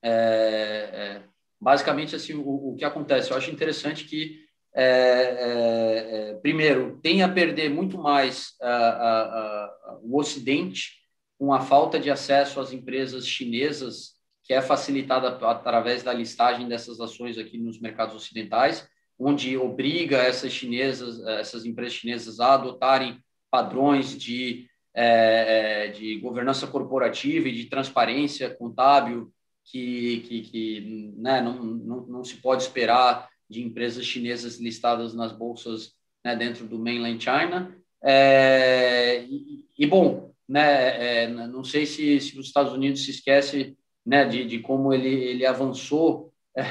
é, é, basicamente, assim, o, o, que acontece, eu acho interessante que, é, é, primeiro, tem a perder muito mais a, a, a, o Ocidente com a falta de acesso às empresas chinesas que é facilitada através da listagem dessas ações aqui nos mercados ocidentais, onde obriga essas chinesas, essas empresas chinesas a adotarem padrões de, é, é de governança corporativa e de transparência contábil que, que, que né, não, não, não se pode esperar de empresas chinesas listadas nas bolsas né, dentro do mainland China. É, e, e, bom, né, é, não sei se, se os Estados Unidos se esquece né, de, de como ele, ele avançou é,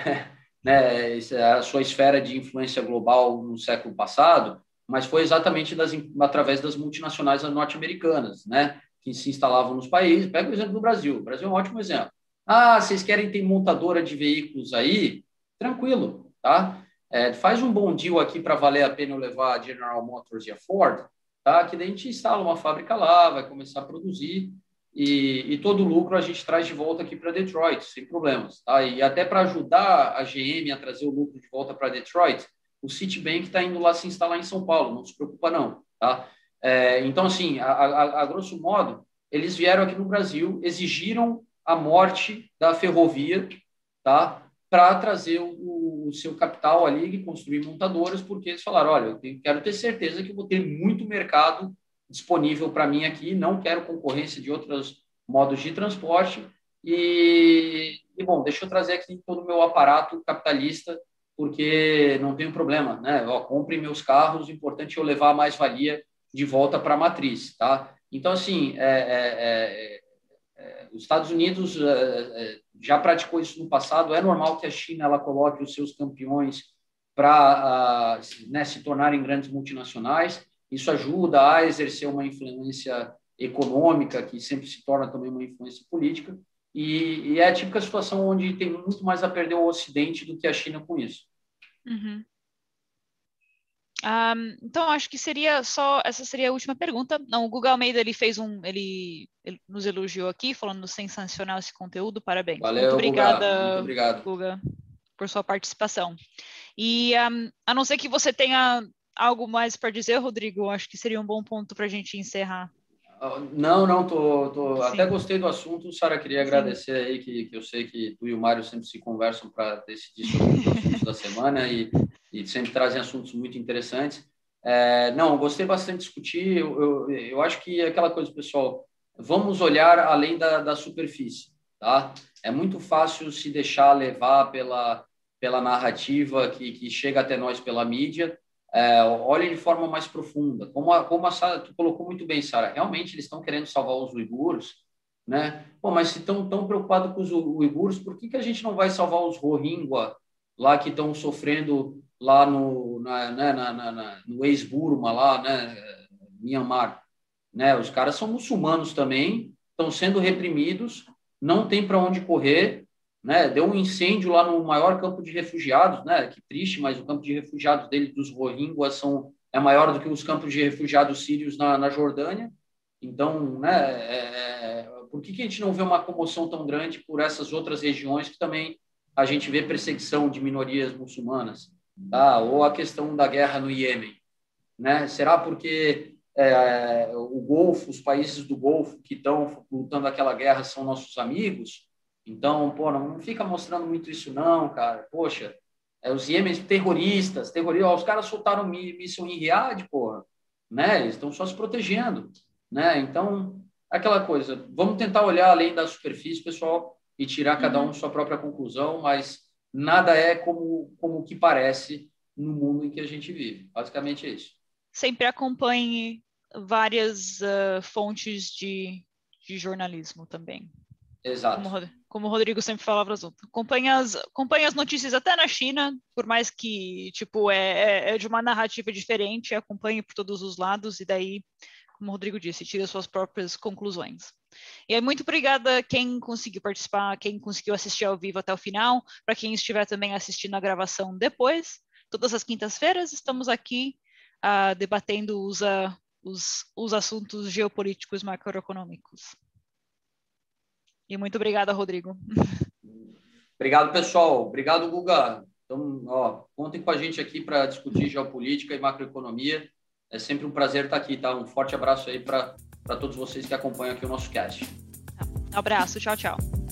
né, a sua esfera de influência global no século passado, mas foi exatamente das, através das multinacionais norte-americanas, né, que se instalavam nos países. Pega o exemplo do Brasil. O Brasil é um ótimo exemplo. Ah, vocês querem ter montadora de veículos aí? Tranquilo, tá? É, faz um bom deal aqui para valer a pena eu levar a General Motors e a Ford, tá? Que daí a gente instala uma fábrica lá, vai começar a produzir e, e todo o lucro a gente traz de volta aqui para Detroit, sem problemas, tá? E até para ajudar a GM a trazer o lucro de volta para Detroit, o Citibank está indo lá se instalar em São Paulo, não se preocupa não, tá? É, então, assim, a, a, a grosso modo, eles vieram aqui no Brasil, exigiram a morte da ferrovia, tá? Para trazer o, seu capital ali e construir montadoras, porque eles falaram: olha, eu tenho, quero ter certeza que vou ter muito mercado disponível para mim aqui, não quero concorrência de outros modos de transporte. E, e bom, deixa eu trazer aqui todo o meu aparato capitalista, porque não tem problema, né? Ó, compre meus carros, o importante é eu levar a mais-valia de volta para a matriz, tá? Então, assim, é, é, é os Estados Unidos eh, eh, já praticou isso no passado. É normal que a China ela coloque os seus campeões para né, se tornarem grandes multinacionais. Isso ajuda a exercer uma influência econômica, que sempre se torna também uma influência política. E, e é a típica situação onde tem muito mais a perder o Ocidente do que a China com isso. Uhum. Um, então acho que seria só essa seria a última pergunta. Não, o Google Almeida ele fez um, ele, ele nos elogiou aqui falando sensacional esse conteúdo. Parabéns. Valeu, Muito obrigada, Muito obrigado. Guga, por sua participação. E um, a não ser que você tenha algo mais para dizer, Rodrigo, acho que seria um bom ponto para a gente encerrar. Não, não, tô, tô até gostei do assunto. Sara, queria agradecer Sim. aí que, que eu sei que tu e o Mário sempre se conversam para decidir sobre os assuntos da semana e e sempre trazem assuntos muito interessantes. É, não, gostei bastante de discutir. Eu, eu, eu, acho que é aquela coisa, pessoal, vamos olhar além da, da superfície, tá? É muito fácil se deixar levar pela, pela narrativa que, que chega até nós pela mídia. É, olhe de forma mais profunda. Como a, como a Sarah, tu colocou muito bem, Sara, realmente eles estão querendo salvar os uigures, né? Bom, mas se estão tão preocupados com os uigures, por que, que a gente não vai salvar os Rohingya lá que estão sofrendo lá no, na, né, na, na, na no ex-Burma, lá, né, Myanmar. Né? Os caras são muçulmanos também, estão sendo reprimidos, não tem para onde correr. Né? Deu um incêndio lá no maior campo de refugiados, né? que triste, mas o campo de refugiados deles, dos Rohingya, são, é maior do que os campos de refugiados sírios na, na Jordânia. Então, né, é, é, por que, que a gente não vê uma comoção tão grande por essas outras regiões que também a gente vê perseguição de minorias muçulmanas? tá? ou a questão da guerra no Iêmen. Né? Será porque é, o Golfo, os países do Golfo que estão lutando aquela guerra são nossos amigos? Então, pô, não fica mostrando muito isso não, cara. Poxa, é, os Iêmenes terroristas, terroristas, os caras soltaram míssil em Riad, porra, né? Eles estão só se protegendo, né? Então, aquela coisa, vamos tentar olhar além da superfície, pessoal, e tirar cada uhum. um sua própria conclusão, mas nada é como, como o que parece no mundo em que a gente vive. Basicamente é isso. Sempre acompanhe várias uh, fontes de, de jornalismo também. Exato. Como, como o Rodrigo sempre falava. Acompanhe as, acompanhe as notícias até na China, por mais que, tipo, é, é, é de uma narrativa diferente, acompanhe por todos os lados e daí, como o Rodrigo disse, tire as suas próprias conclusões. E é muito obrigada quem conseguiu participar, quem conseguiu assistir ao vivo até o final, para quem estiver também assistindo a gravação depois. Todas as quintas-feiras estamos aqui uh, debatendo os, uh, os, os assuntos geopolíticos macroeconômicos. E muito obrigada, Rodrigo. Obrigado, pessoal. Obrigado, Guga. Então, ó, contem com a gente aqui para discutir geopolítica e macroeconomia. É sempre um prazer estar aqui, tá? Um forte abraço aí para para todos vocês que acompanham aqui o nosso cast. Um abraço, tchau, tchau.